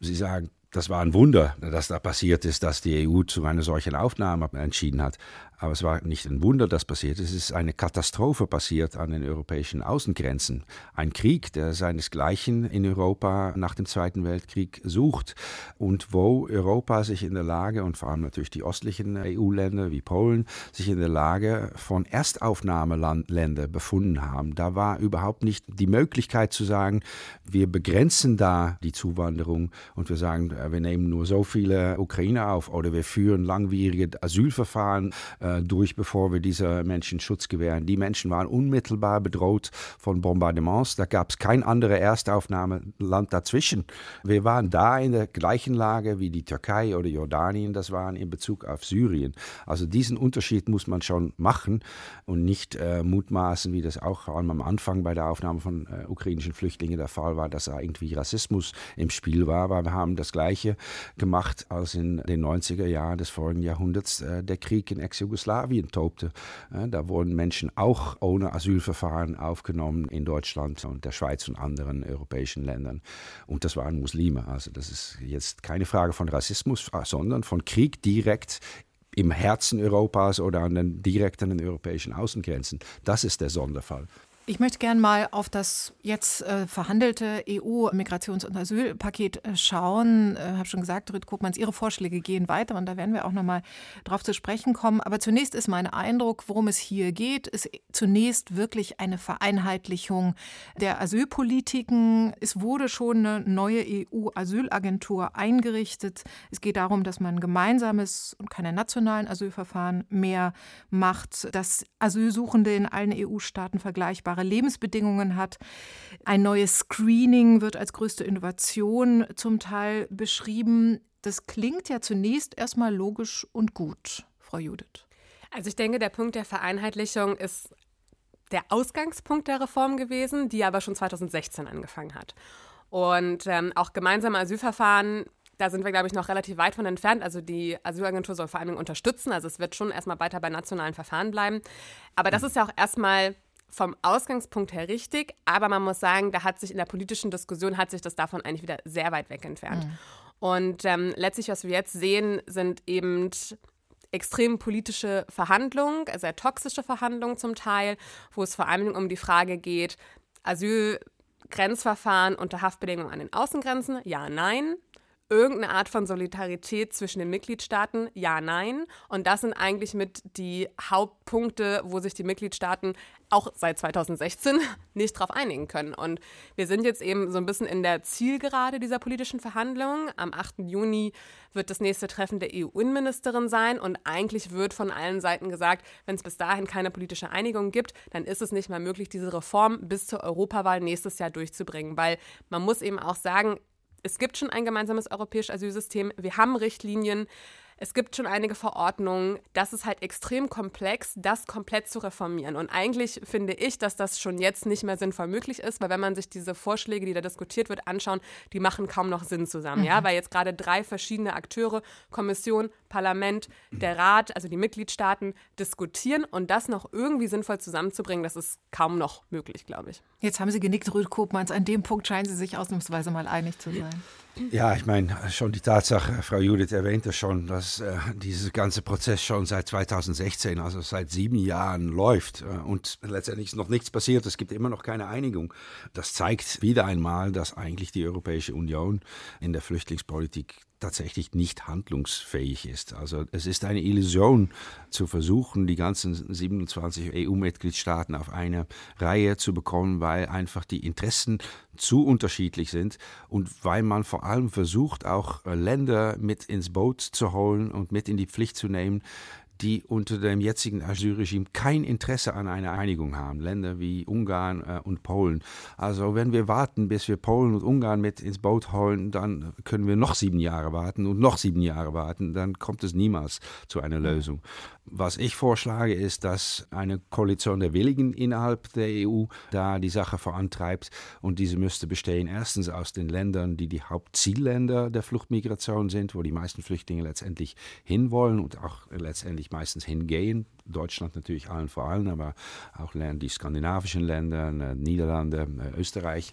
Sie sagen, das war ein Wunder, dass da passiert ist, dass die EU zu einer solchen Aufnahme entschieden hat. Aber es war nicht ein Wunder, das passiert ist. Es ist eine Katastrophe passiert an den europäischen Außengrenzen. Ein Krieg, der seinesgleichen in Europa nach dem Zweiten Weltkrieg sucht und wo Europa sich in der Lage, und vor allem natürlich die östlichen EU-Länder wie Polen, sich in der Lage von Erstaufnahmeländern befunden haben. Da war überhaupt nicht die Möglichkeit zu sagen, wir begrenzen da die Zuwanderung und wir sagen, wir nehmen nur so viele Ukrainer auf oder wir führen langwierige Asylverfahren äh, durch, bevor wir diese Menschen Schutz gewähren. Die Menschen waren unmittelbar bedroht von Bombardements. Da gab es kein anderes Erstaufnahmeland dazwischen. Wir waren da in der gleichen Lage wie die Türkei oder Jordanien das waren in Bezug auf Syrien. Also diesen Unterschied muss man schon machen und nicht äh, mutmaßen, wie das auch am Anfang bei der Aufnahme von äh, ukrainischen Flüchtlingen der Fall war, dass da irgendwie Rassismus im Spiel war. Aber wir haben das Gleiche gemacht, als in den 90er Jahren des vorigen Jahrhunderts äh, der Krieg in Ex-Jugoslawien Jugoslawien tobte. Da wurden Menschen auch ohne Asylverfahren aufgenommen in Deutschland und der Schweiz und anderen europäischen Ländern. Und das waren Muslime. Also das ist jetzt keine Frage von Rassismus, sondern von Krieg direkt im Herzen Europas oder an den direkten europäischen Außengrenzen. Das ist der Sonderfall. Ich möchte gerne mal auf das jetzt äh, verhandelte EU-Migrations- und Asylpaket äh, schauen. Ich äh, habe schon gesagt, Ruth Kopmanns, Ihre Vorschläge gehen weiter und da werden wir auch noch mal drauf zu sprechen kommen. Aber zunächst ist mein Eindruck, worum es hier geht, ist zunächst wirklich eine Vereinheitlichung der Asylpolitiken. Es wurde schon eine neue EU-Asylagentur eingerichtet. Es geht darum, dass man gemeinsames und keine nationalen Asylverfahren mehr macht, dass Asylsuchende in allen EU-Staaten vergleichbar vergleichbare Lebensbedingungen hat. Ein neues Screening wird als größte Innovation zum Teil beschrieben. Das klingt ja zunächst erstmal logisch und gut, Frau Judith. Also ich denke, der Punkt der Vereinheitlichung ist der Ausgangspunkt der Reform gewesen, die aber schon 2016 angefangen hat. Und ähm, auch gemeinsame Asylverfahren da sind wir, glaube ich, noch relativ weit von entfernt. Also die Asylagentur soll vor allem unterstützen. Also es wird schon erstmal weiter bei nationalen Verfahren bleiben. Aber das ist ja auch erstmal vom Ausgangspunkt her richtig, aber man muss sagen, da hat sich in der politischen Diskussion hat sich das davon eigentlich wieder sehr weit weg entfernt. Mhm. Und ähm, letztlich, was wir jetzt sehen, sind eben extrem politische Verhandlungen, sehr toxische Verhandlungen zum Teil, wo es vor allem um die Frage geht, Asylgrenzverfahren unter Haftbedingungen an den Außengrenzen, ja, nein. Irgendeine Art von Solidarität zwischen den Mitgliedstaaten? Ja, nein. Und das sind eigentlich mit die Hauptpunkte, wo sich die Mitgliedstaaten auch seit 2016 nicht darauf einigen können. Und wir sind jetzt eben so ein bisschen in der Zielgerade dieser politischen Verhandlungen. Am 8. Juni wird das nächste Treffen der EU-Innenministerin sein. Und eigentlich wird von allen Seiten gesagt, wenn es bis dahin keine politische Einigung gibt, dann ist es nicht mehr möglich, diese Reform bis zur Europawahl nächstes Jahr durchzubringen. Weil man muss eben auch sagen, es gibt schon ein gemeinsames europäisches Asylsystem. Wir haben Richtlinien. Es gibt schon einige Verordnungen. Das ist halt extrem komplex, das komplett zu reformieren. Und eigentlich finde ich, dass das schon jetzt nicht mehr sinnvoll möglich ist, weil wenn man sich diese Vorschläge, die da diskutiert wird, anschauen, die machen kaum noch Sinn zusammen. Mhm. Ja, weil jetzt gerade drei verschiedene Akteure, Kommission, Parlament, der Rat, also die Mitgliedstaaten, diskutieren und das noch irgendwie sinnvoll zusammenzubringen, das ist kaum noch möglich, glaube ich. Jetzt haben Sie genickt, Ruth Kopmanns. An dem Punkt scheinen Sie sich ausnahmsweise mal einig zu sein. Ja, ich meine, schon die Tatsache, Frau Judith erwähnte schon, dass äh, dieser ganze Prozess schon seit 2016, also seit sieben Jahren läuft äh, und letztendlich ist noch nichts passiert. Es gibt immer noch keine Einigung. Das zeigt wieder einmal, dass eigentlich die Europäische Union in der Flüchtlingspolitik tatsächlich nicht handlungsfähig ist. Also es ist eine Illusion zu versuchen, die ganzen 27 EU-Mitgliedstaaten auf eine Reihe zu bekommen, weil einfach die Interessen zu unterschiedlich sind und weil man vor allem versucht, auch Länder mit ins Boot zu holen und mit in die Pflicht zu nehmen, die unter dem jetzigen Asylregime kein Interesse an einer Einigung haben. Länder wie Ungarn äh, und Polen. Also wenn wir warten, bis wir Polen und Ungarn mit ins Boot holen, dann können wir noch sieben Jahre warten und noch sieben Jahre warten. Dann kommt es niemals zu einer Lösung. Was ich vorschlage, ist, dass eine Koalition der Willigen innerhalb der EU da die Sache vorantreibt. Und diese müsste bestehen erstens aus den Ländern, die die Hauptzielländer der Fluchtmigration sind, wo die meisten Flüchtlinge letztendlich hinwollen und auch letztendlich meistens hingehen. Deutschland natürlich allen vor allem, aber auch die skandinavischen Länder, äh, Niederlande, äh, Österreich.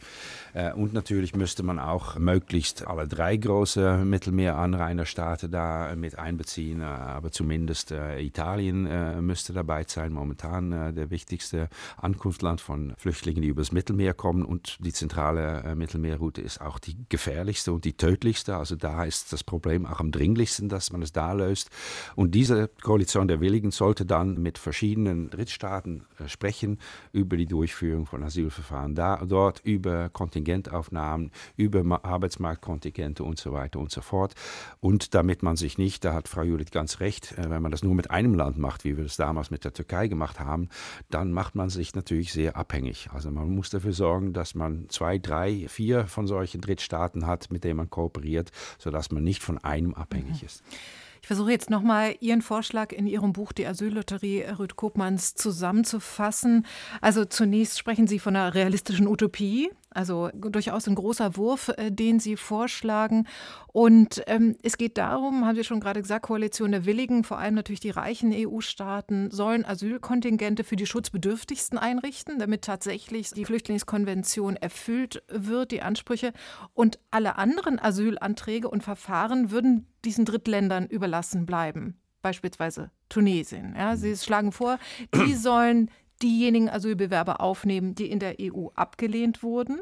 Äh, und natürlich müsste man auch möglichst alle drei große Mittelmeeranrainerstaaten da mit einbeziehen, aber zumindest Italien müsste dabei sein, momentan der wichtigste Ankunftsland von Flüchtlingen, die übers Mittelmeer kommen. Und die zentrale Mittelmeerroute ist auch die gefährlichste und die tödlichste. Also da ist das Problem auch am dringlichsten, dass man es da löst. Und diese Koalition der Willigen sollte dann mit verschiedenen Drittstaaten äh, sprechen über die Durchführung von Asylverfahren da, dort, über Kontingentaufnahmen, über Arbeitsmarktkontingente und so weiter und so fort. Und damit man sich nicht, da hat Frau Judith ganz recht, äh, wenn man das nur mit einem Land macht, wie wir das damals mit der Türkei gemacht haben, dann macht man sich natürlich sehr abhängig. Also man muss dafür sorgen, dass man zwei, drei, vier von solchen Drittstaaten hat, mit denen man kooperiert, sodass man nicht von einem abhängig mhm. ist. Ich versuche jetzt nochmal Ihren Vorschlag in Ihrem Buch Die Asyllotterie Rüd Kopmanns zusammenzufassen. Also zunächst sprechen Sie von einer realistischen Utopie, also durchaus ein großer Wurf, äh, den Sie vorschlagen. Und ähm, es geht darum, haben Sie schon gerade gesagt, Koalition der Willigen, vor allem natürlich die reichen EU-Staaten, sollen Asylkontingente für die Schutzbedürftigsten einrichten, damit tatsächlich die Flüchtlingskonvention erfüllt wird, die Ansprüche. Und alle anderen Asylanträge und Verfahren würden diesen Drittländern überlassen bleiben beispielsweise Tunesien. Ja, Sie schlagen vor, die sollen diejenigen Asylbewerber aufnehmen, die in der EU abgelehnt wurden.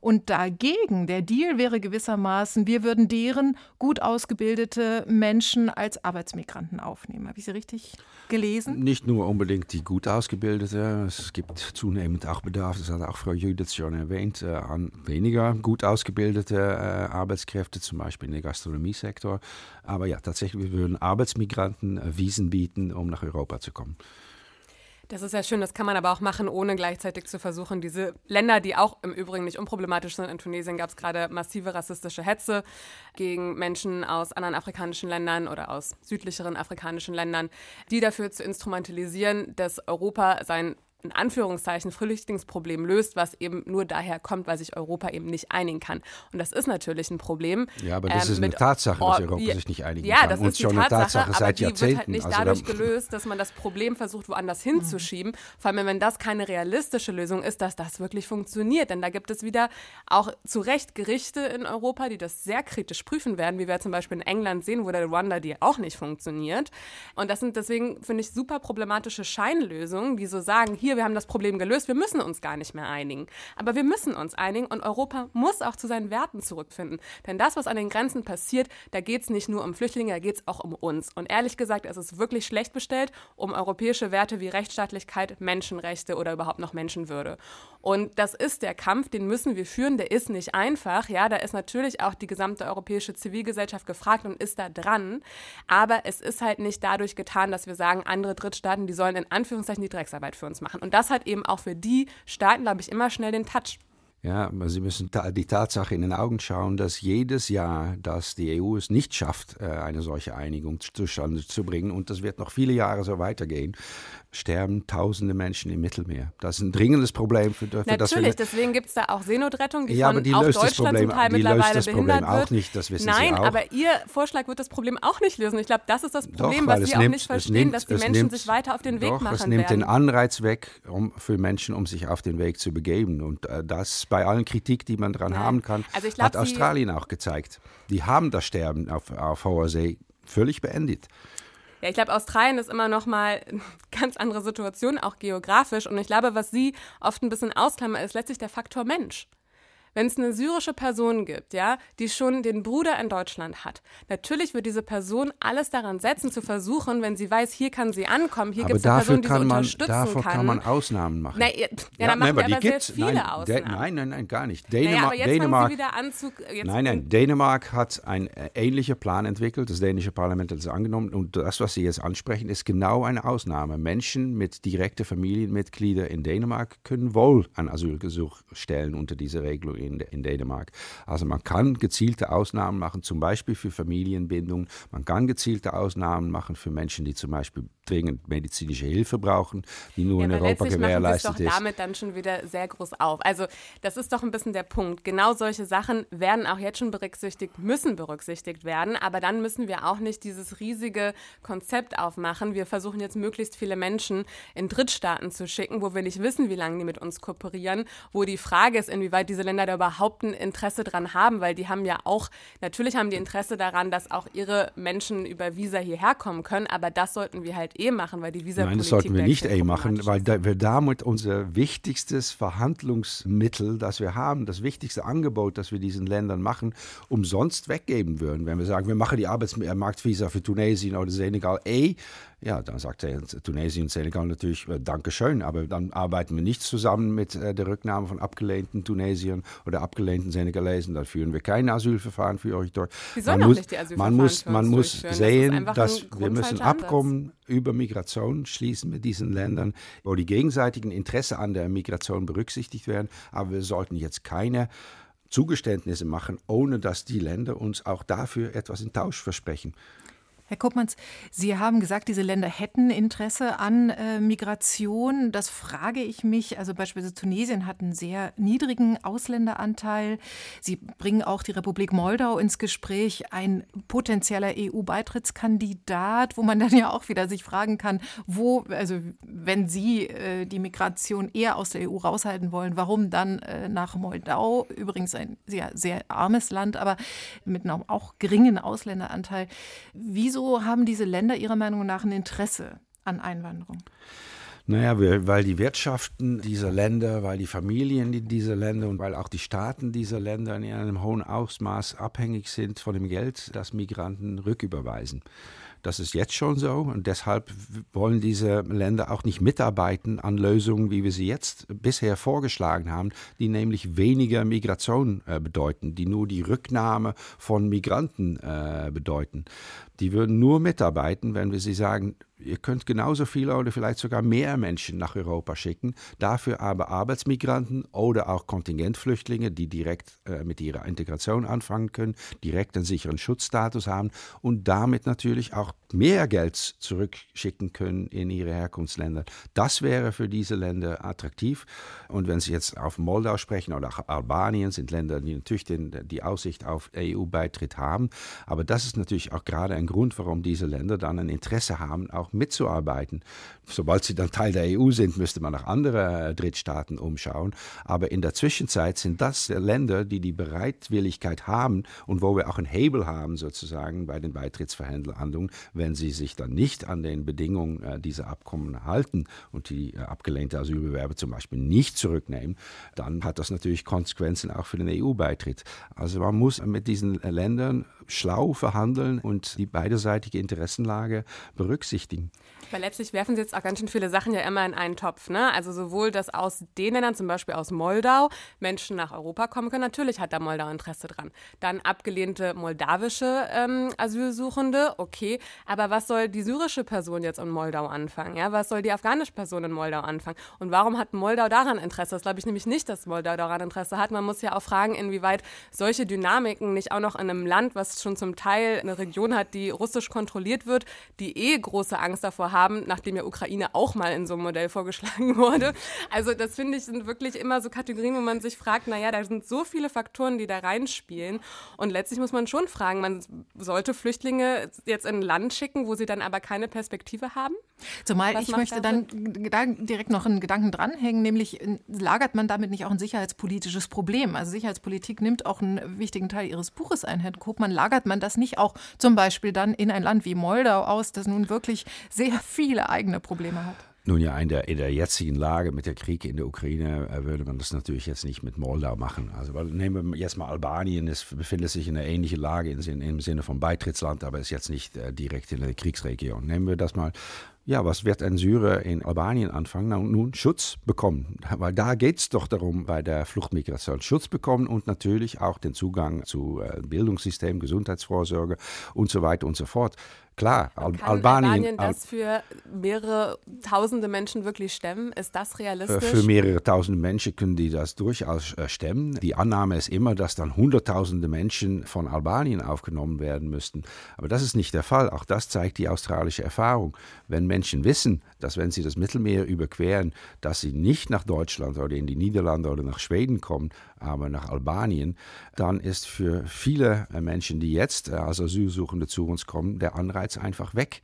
Und dagegen, der Deal wäre gewissermaßen, wir würden deren gut ausgebildete Menschen als Arbeitsmigranten aufnehmen. Habe ich Sie richtig gelesen? Nicht nur unbedingt die gut ausgebildete, es gibt zunehmend auch Bedarf, das hat auch Frau Judith schon erwähnt, äh, an weniger gut ausgebildete äh, Arbeitskräfte, zum Beispiel in den Gastronomiesektor. Aber ja, tatsächlich, wir würden Arbeitsmigranten äh, Wiesen bieten, um nach Europa zu kommen. Das ist ja schön, das kann man aber auch machen, ohne gleichzeitig zu versuchen, diese Länder, die auch im Übrigen nicht unproblematisch sind. In Tunesien gab es gerade massive rassistische Hetze gegen Menschen aus anderen afrikanischen Ländern oder aus südlicheren afrikanischen Ländern, die dafür zu instrumentalisieren, dass Europa sein in Anführungszeichen Flüchtlingsproblem löst, was eben nur daher kommt, weil sich Europa eben nicht einigen kann. Und das ist natürlich ein Problem. Ja, aber das ähm, ist eine Tatsache, dass Europa ja, sich nicht einigen ja, kann. Ja, das ist schon Tatsache, eine Tatsache seit aber die wird halt nicht also dadurch gelöst, dass man das Problem versucht, woanders hinzuschieben. Vor allem, wenn das keine realistische Lösung ist, dass das wirklich funktioniert. Denn da gibt es wieder auch zu Recht Gerichte in Europa, die das sehr kritisch prüfen werden, wie wir zum Beispiel in England sehen, wo der Rwanda-Deal auch nicht funktioniert. Und das sind deswegen, finde ich, super problematische Scheinlösungen, die so sagen, hier hier, wir haben das Problem gelöst, wir müssen uns gar nicht mehr einigen. Aber wir müssen uns einigen und Europa muss auch zu seinen Werten zurückfinden. Denn das, was an den Grenzen passiert, da geht es nicht nur um Flüchtlinge, da geht es auch um uns. Und ehrlich gesagt, es ist wirklich schlecht bestellt um europäische Werte wie Rechtsstaatlichkeit, Menschenrechte oder überhaupt noch Menschenwürde. Und das ist der Kampf, den müssen wir führen, der ist nicht einfach. Ja, da ist natürlich auch die gesamte europäische Zivilgesellschaft gefragt und ist da dran. Aber es ist halt nicht dadurch getan, dass wir sagen, andere Drittstaaten, die sollen in Anführungszeichen die Drecksarbeit für uns machen. Und das hat eben auch für die Staaten, glaube ich, immer schnell den Touch. Ja, Sie müssen die Tatsache in den Augen schauen, dass jedes Jahr, dass die EU es nicht schafft, äh, eine solche Einigung zustande zu bringen, und das wird noch viele Jahre so weitergehen, sterben tausende Menschen im Mittelmeer. Das ist ein dringendes Problem. Für, für Natürlich, deswegen gibt es da auch Seenotrettung, die ja, von die auch Deutschland Problem, zum Teil mittlerweile das behindert Problem auch nicht, das wissen Nein, Sie auch. aber Ihr Vorschlag wird das Problem auch nicht lösen. Ich glaube, das ist das Problem, doch, was Sie nimmt, auch nicht verstehen, nimmt, dass die Menschen nimmt, sich weiter auf den Weg doch, machen Es nimmt werden. den Anreiz weg um, für Menschen, um sich auf den Weg zu begeben. Und äh, das bei allen Kritik, die man daran haben kann, also glaub, hat Australien auch gezeigt. Die haben das Sterben auf, auf hoher See völlig beendet. Ja, ich glaube, Australien ist immer noch mal eine ganz andere Situation, auch geografisch. Und ich glaube, was Sie oft ein bisschen ausklammern, ist letztlich der Faktor Mensch. Wenn es eine syrische Person gibt, ja, die schon den Bruder in Deutschland hat, natürlich wird diese Person alles daran setzen, zu versuchen, wenn sie weiß, hier kann sie ankommen, hier gibt es eine Person, die sie man, unterstützen davor kann. kann man Ausnahmen machen. Na, ja, ja, dann machen wir aber sehr viele nein, Ausnahmen. nein, nein, nein, gar nicht. naja, Dänemark, jetzt Dänemark, fangen Sie wieder an zu... Jetzt Nein, nein, Dänemark hat einen äh, ähnlichen Plan entwickelt, das dänische Parlament hat es angenommen und das, was Sie jetzt ansprechen, ist genau eine Ausnahme. Menschen mit direkten Familienmitgliedern in Dänemark können wohl ein Asylgesuch stellen unter dieser Regelung in, in Dänemark. Also man kann gezielte Ausnahmen machen, zum Beispiel für Familienbindung, man kann gezielte Ausnahmen machen für Menschen, die zum Beispiel dringend medizinische Hilfe brauchen, die nur Ja, in Europa letztlich machen Sie es gewährleistet doch ist. damit dann schon wieder sehr groß auf. Also das ist doch ein bisschen der Punkt. Genau solche Sachen werden auch jetzt schon berücksichtigt, müssen berücksichtigt werden. Aber dann müssen wir auch nicht dieses riesige Konzept aufmachen. Wir versuchen jetzt möglichst viele Menschen in Drittstaaten zu schicken, wo wir nicht wissen, wie lange die mit uns kooperieren, wo die Frage ist, inwieweit diese Länder da überhaupt ein Interesse dran haben, weil die haben ja auch, natürlich haben die Interesse daran, dass auch ihre Menschen über Visa hierher kommen können, aber das sollten wir halt eh machen, weil die Visa Nein, das sollten wir nicht eh machen, weil da, wir damit unser wichtigstes Verhandlungsmittel, das wir haben, das wichtigste Angebot, das wir diesen Ländern machen, umsonst weggeben würden. Wenn wir sagen, wir machen die Arbeitsmarktvisa für Tunesien oder Senegal eh, ja, dann sagt Tunesien und Senegal natürlich, äh, Dankeschön, aber dann arbeiten wir nicht zusammen mit äh, der Rücknahme von abgelehnten Tunesiern oder abgelehnten Senegalesen. Dann führen wir kein Asylverfahren für euch durch. Wir sollen man auch muss, nicht die man Asylverfahren muss, man muss. Das ist sehen, ein dass wir müssen. Abkommen über Migration schließen mit diesen Ländern, wo die gegenseitigen Interessen an der Migration berücksichtigt werden. Aber wir sollten jetzt keine Zugeständnisse machen, ohne dass die Länder uns auch dafür etwas in Tausch versprechen. Herr Koppmanns, Sie haben gesagt, diese Länder hätten Interesse an äh, Migration. Das frage ich mich. Also beispielsweise Tunesien hat einen sehr niedrigen Ausländeranteil. Sie bringen auch die Republik Moldau ins Gespräch, ein potenzieller EU-Beitrittskandidat, wo man dann ja auch wieder sich fragen kann, wo, also wenn Sie äh, die Migration eher aus der EU raushalten wollen, warum dann äh, nach Moldau, übrigens ein sehr, sehr armes Land, aber mit einem auch geringen Ausländeranteil. Wieso haben diese Länder Ihrer Meinung nach ein Interesse an Einwanderung? Naja, weil die Wirtschaften dieser Länder, weil die Familien dieser Länder und weil auch die Staaten dieser Länder in einem hohen Ausmaß abhängig sind von dem Geld, das Migranten rücküberweisen. Das ist jetzt schon so und deshalb wollen diese Länder auch nicht mitarbeiten an Lösungen, wie wir sie jetzt bisher vorgeschlagen haben, die nämlich weniger Migration äh, bedeuten, die nur die Rücknahme von Migranten äh, bedeuten. Die würden nur mitarbeiten, wenn wir sie sagen, ihr könnt genauso viele oder vielleicht sogar mehr Menschen nach Europa schicken, dafür aber Arbeitsmigranten oder auch Kontingentflüchtlinge, die direkt äh, mit ihrer Integration anfangen können, direkt einen sicheren Schutzstatus haben und damit natürlich auch mehr Geld zurückschicken können in ihre Herkunftsländer. Das wäre für diese Länder attraktiv. Und wenn Sie jetzt auf Moldau sprechen oder auch Albanien, sind Länder, die natürlich den, die Aussicht auf EU-Beitritt haben. Aber das ist natürlich auch gerade ein Grund, warum diese Länder dann ein Interesse haben, auch mitzuarbeiten. Sobald sie dann Teil der EU sind, müsste man nach anderen Drittstaaten umschauen. Aber in der Zwischenzeit sind das Länder, die die Bereitwilligkeit haben und wo wir auch einen Hebel haben, sozusagen bei den Beitrittsverhandlungen, wenn sie sich dann nicht an den Bedingungen äh, dieser Abkommen halten und die äh, abgelehnte Asylbewerber zum Beispiel nicht zurücknehmen, dann hat das natürlich Konsequenzen auch für den EU-Beitritt. Also man muss mit diesen Ländern schlau verhandeln und die beiderseitige Interessenlage berücksichtigen. Weil letztlich werfen sie jetzt auch ganz schön viele Sachen ja immer in einen Topf. Ne? Also sowohl, dass aus den Ländern, zum Beispiel aus Moldau, Menschen nach Europa kommen können. Natürlich hat da Moldau Interesse dran. Dann abgelehnte moldawische ähm, Asylsuchende, okay. Aber was soll die syrische Person jetzt in Moldau anfangen? Ja? Was soll die afghanische Person in Moldau anfangen? Und warum hat Moldau daran Interesse? Das glaube ich nämlich nicht, dass Moldau daran Interesse hat. Man muss ja auch fragen, inwieweit solche Dynamiken nicht auch noch in einem Land, was schon zum Teil eine Region hat, die russisch kontrolliert wird, die eh große Angst davor haben, nachdem ja Ukraine auch mal in so einem Modell vorgeschlagen wurde. Also das finde ich sind wirklich immer so Kategorien, wo man sich fragt, naja, da sind so viele Faktoren, die da reinspielen. Und letztlich muss man schon fragen, man sollte Flüchtlinge jetzt in ein Land schicken, wo sie dann aber keine Perspektive haben? Zumal Was ich möchte da dann da direkt noch einen Gedanken dranhängen, nämlich äh, lagert man damit nicht auch ein sicherheitspolitisches Problem? Also Sicherheitspolitik nimmt auch einen wichtigen Teil Ihres Buches ein, Herr Kopmann. Lagert man das nicht auch zum Beispiel dann in ein Land wie Moldau aus, das nun wirklich sehr viele eigene Probleme hat? Nun ja, in der, in der jetzigen Lage mit der Krieg in der Ukraine äh, würde man das natürlich jetzt nicht mit Moldau machen. Also nehmen wir jetzt mal Albanien, es befindet sich in einer ähnlichen Lage im, im Sinne von Beitrittsland, aber ist jetzt nicht äh, direkt in der Kriegsregion. Nehmen wir das mal ja, was wird ein Syrer in Albanien anfangen? Na, nun Schutz bekommen, weil da geht es doch darum bei der Fluchtmigration. Schutz bekommen und natürlich auch den Zugang zu äh, Bildungssystem, Gesundheitsvorsorge und so weiter und so fort. Klar, Al Kann Albanien. Albanien das für mehrere tausende Menschen wirklich stemmen? Ist das realistisch? Für mehrere tausende Menschen können die das durchaus äh, stemmen. Die Annahme ist immer, dass dann hunderttausende Menschen von Albanien aufgenommen werden müssten. Aber das ist nicht der Fall. Auch das zeigt die australische Erfahrung. Wenn Menschen wissen, dass wenn sie das Mittelmeer überqueren, dass sie nicht nach Deutschland oder in die Niederlande oder nach Schweden kommen, aber nach Albanien, dann ist für viele Menschen, die jetzt äh, als Asylsuchende zu uns kommen, der Anreiz einfach weg,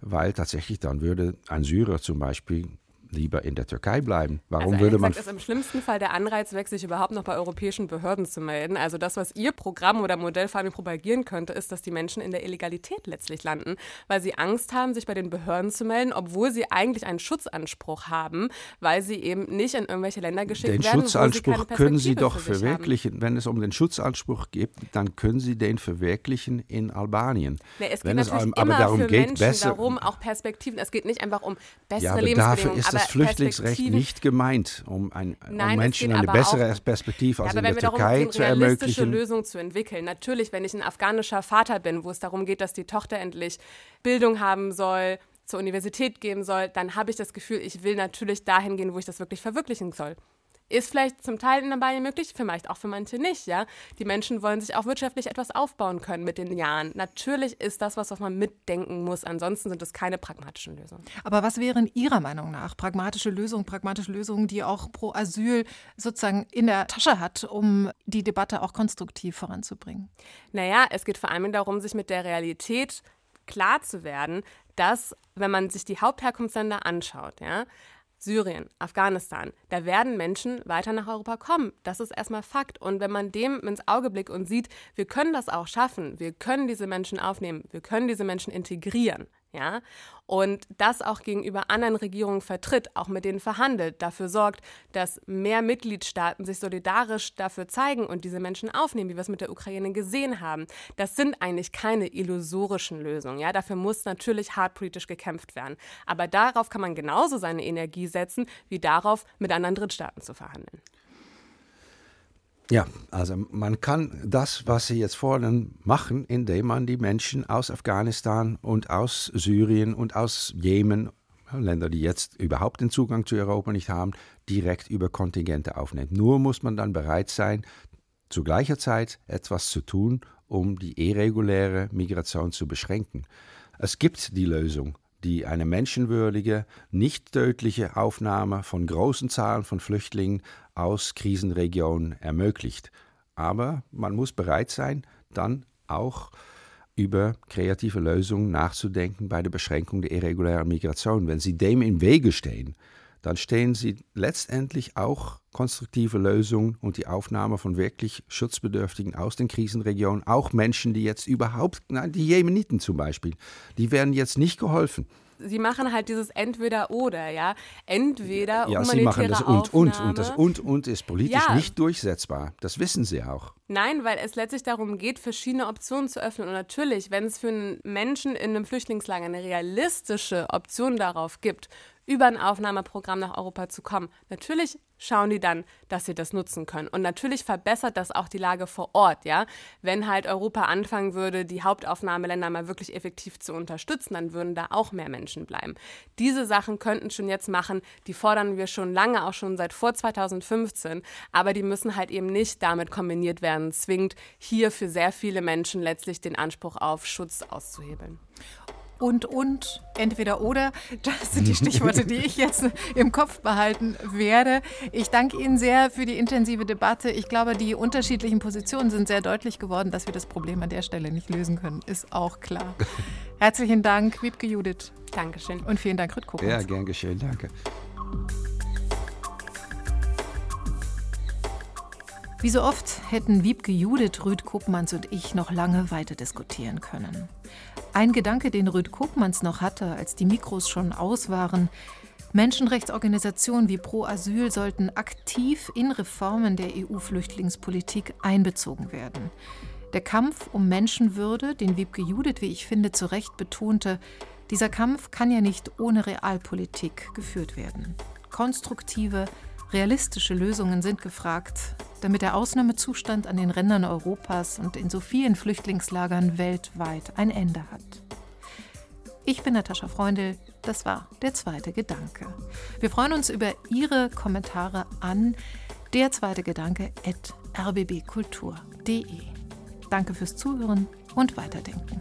weil tatsächlich dann würde ein Syrer zum Beispiel lieber in der Türkei bleiben. Warum also würde man. Gesagt, ist im schlimmsten Fall der Anreiz weg, sich überhaupt noch bei europäischen Behörden zu melden. Also das, was Ihr Programm oder Modell vor allem propagieren könnte, ist, dass die Menschen in der Illegalität letztlich landen, weil sie Angst haben, sich bei den Behörden zu melden, obwohl sie eigentlich einen Schutzanspruch haben, weil sie eben nicht in irgendwelche Länder geschickt den werden. Den Schutzanspruch können Sie doch verwirklichen. Haben. Wenn es um den Schutzanspruch geht, dann können Sie den verwirklichen in Albanien. Nee, es Wenn geht es aber darum geht, Menschen besser. darum, auch Perspektiven. Es geht nicht einfach um bessere ja, aber Lebensbedingungen. Das Flüchtlingsrecht nicht gemeint, um, ein, Nein, um Menschen eine bessere auch, Perspektive als ja, der Türkei darum, zu ermöglichen. Eine realistische Lösung zu entwickeln. Natürlich, wenn ich ein afghanischer Vater bin, wo es darum geht, dass die Tochter endlich Bildung haben soll, zur Universität gehen soll, dann habe ich das Gefühl, ich will natürlich dahin gehen, wo ich das wirklich verwirklichen soll. Ist vielleicht zum Teil in Albanien möglich, vielleicht auch für manche nicht, ja. Die Menschen wollen sich auch wirtschaftlich etwas aufbauen können mit den Jahren. Natürlich ist das was, was man mitdenken muss. Ansonsten sind es keine pragmatischen Lösungen. Aber was wären Ihrer Meinung nach pragmatische Lösungen, pragmatische Lösungen, die auch pro Asyl sozusagen in der Tasche hat, um die Debatte auch konstruktiv voranzubringen? Naja, es geht vor allem darum, sich mit der Realität klar zu werden, dass, wenn man sich die Hauptherkunftsländer anschaut, ja, Syrien, Afghanistan, da werden Menschen weiter nach Europa kommen. Das ist erstmal Fakt. Und wenn man dem ins Auge blickt und sieht, wir können das auch schaffen, wir können diese Menschen aufnehmen, wir können diese Menschen integrieren, ja, und das auch gegenüber anderen Regierungen vertritt, auch mit denen verhandelt, dafür sorgt, dass mehr Mitgliedstaaten sich solidarisch dafür zeigen und diese Menschen aufnehmen, wie wir es mit der Ukraine gesehen haben. Das sind eigentlich keine illusorischen Lösungen. Ja, dafür muss natürlich hart politisch gekämpft werden. Aber darauf kann man genauso seine Energie setzen, wie darauf, mit anderen Drittstaaten zu verhandeln. Ja, also man kann das, was Sie jetzt fordern, machen, indem man die Menschen aus Afghanistan und aus Syrien und aus Jemen, Länder, die jetzt überhaupt den Zugang zu Europa nicht haben, direkt über Kontingente aufnimmt. Nur muss man dann bereit sein, zu gleicher Zeit etwas zu tun, um die irreguläre Migration zu beschränken. Es gibt die Lösung die eine menschenwürdige, nicht tödliche Aufnahme von großen Zahlen von Flüchtlingen aus Krisenregionen ermöglicht. Aber man muss bereit sein, dann auch über kreative Lösungen nachzudenken bei der Beschränkung der irregulären Migration. Wenn sie dem im Wege stehen, dann stehen sie letztendlich auch konstruktive Lösungen und die Aufnahme von wirklich Schutzbedürftigen aus den Krisenregionen, auch Menschen, die jetzt überhaupt, nein, die Jemeniten zum Beispiel, die werden jetzt nicht geholfen sie machen halt dieses Entweder-Oder, ja. Entweder ja, sie machen das und, und, und das und, und ist politisch ja. nicht durchsetzbar. Das wissen sie auch. Nein, weil es letztlich darum geht, verschiedene Optionen zu öffnen. Und natürlich, wenn es für einen Menschen in einem Flüchtlingslager eine realistische Option darauf gibt, über ein Aufnahmeprogramm nach Europa zu kommen. Natürlich schauen die dann, dass sie das nutzen können. Und natürlich verbessert das auch die Lage vor Ort, ja. Wenn halt Europa anfangen würde, die Hauptaufnahmeländer mal wirklich effektiv zu unterstützen, dann würden da auch mehr Menschen bleiben. Diese Sachen könnten schon jetzt machen, die fordern wir schon lange, auch schon seit vor 2015, aber die müssen halt eben nicht damit kombiniert werden, zwingend hier für sehr viele Menschen letztlich den Anspruch auf Schutz auszuhebeln und, und, entweder oder. Das sind die Stichworte, die ich jetzt im Kopf behalten werde. Ich danke Ihnen sehr für die intensive Debatte. Ich glaube, die unterschiedlichen Positionen sind sehr deutlich geworden. Dass wir das Problem an der Stelle nicht lösen können, ist auch klar. Herzlichen Dank, Wiebke Judith. Dankeschön. Und vielen Dank, Rüttkuck. Ja, gern geschehen, danke. Wie so oft hätten Wiebke Judith, Rüd Kuppmanns und ich noch lange weiter diskutieren können. Ein Gedanke, den Rüd Kuppmanns noch hatte, als die Mikros schon aus waren, Menschenrechtsorganisationen wie Pro Asyl sollten aktiv in Reformen der EU-Flüchtlingspolitik einbezogen werden. Der Kampf um Menschenwürde, den Wiebke Judith, wie ich finde, zu Recht betonte, dieser Kampf kann ja nicht ohne Realpolitik geführt werden. Konstruktive, realistische Lösungen sind gefragt, damit der Ausnahmezustand an den Rändern Europas und in so vielen Flüchtlingslagern weltweit ein Ende hat. Ich bin Natascha Freundl, das war der zweite Gedanke. Wir freuen uns über Ihre Kommentare an der zweite Gedanke at rbbkultur.de. Danke fürs Zuhören und Weiterdenken.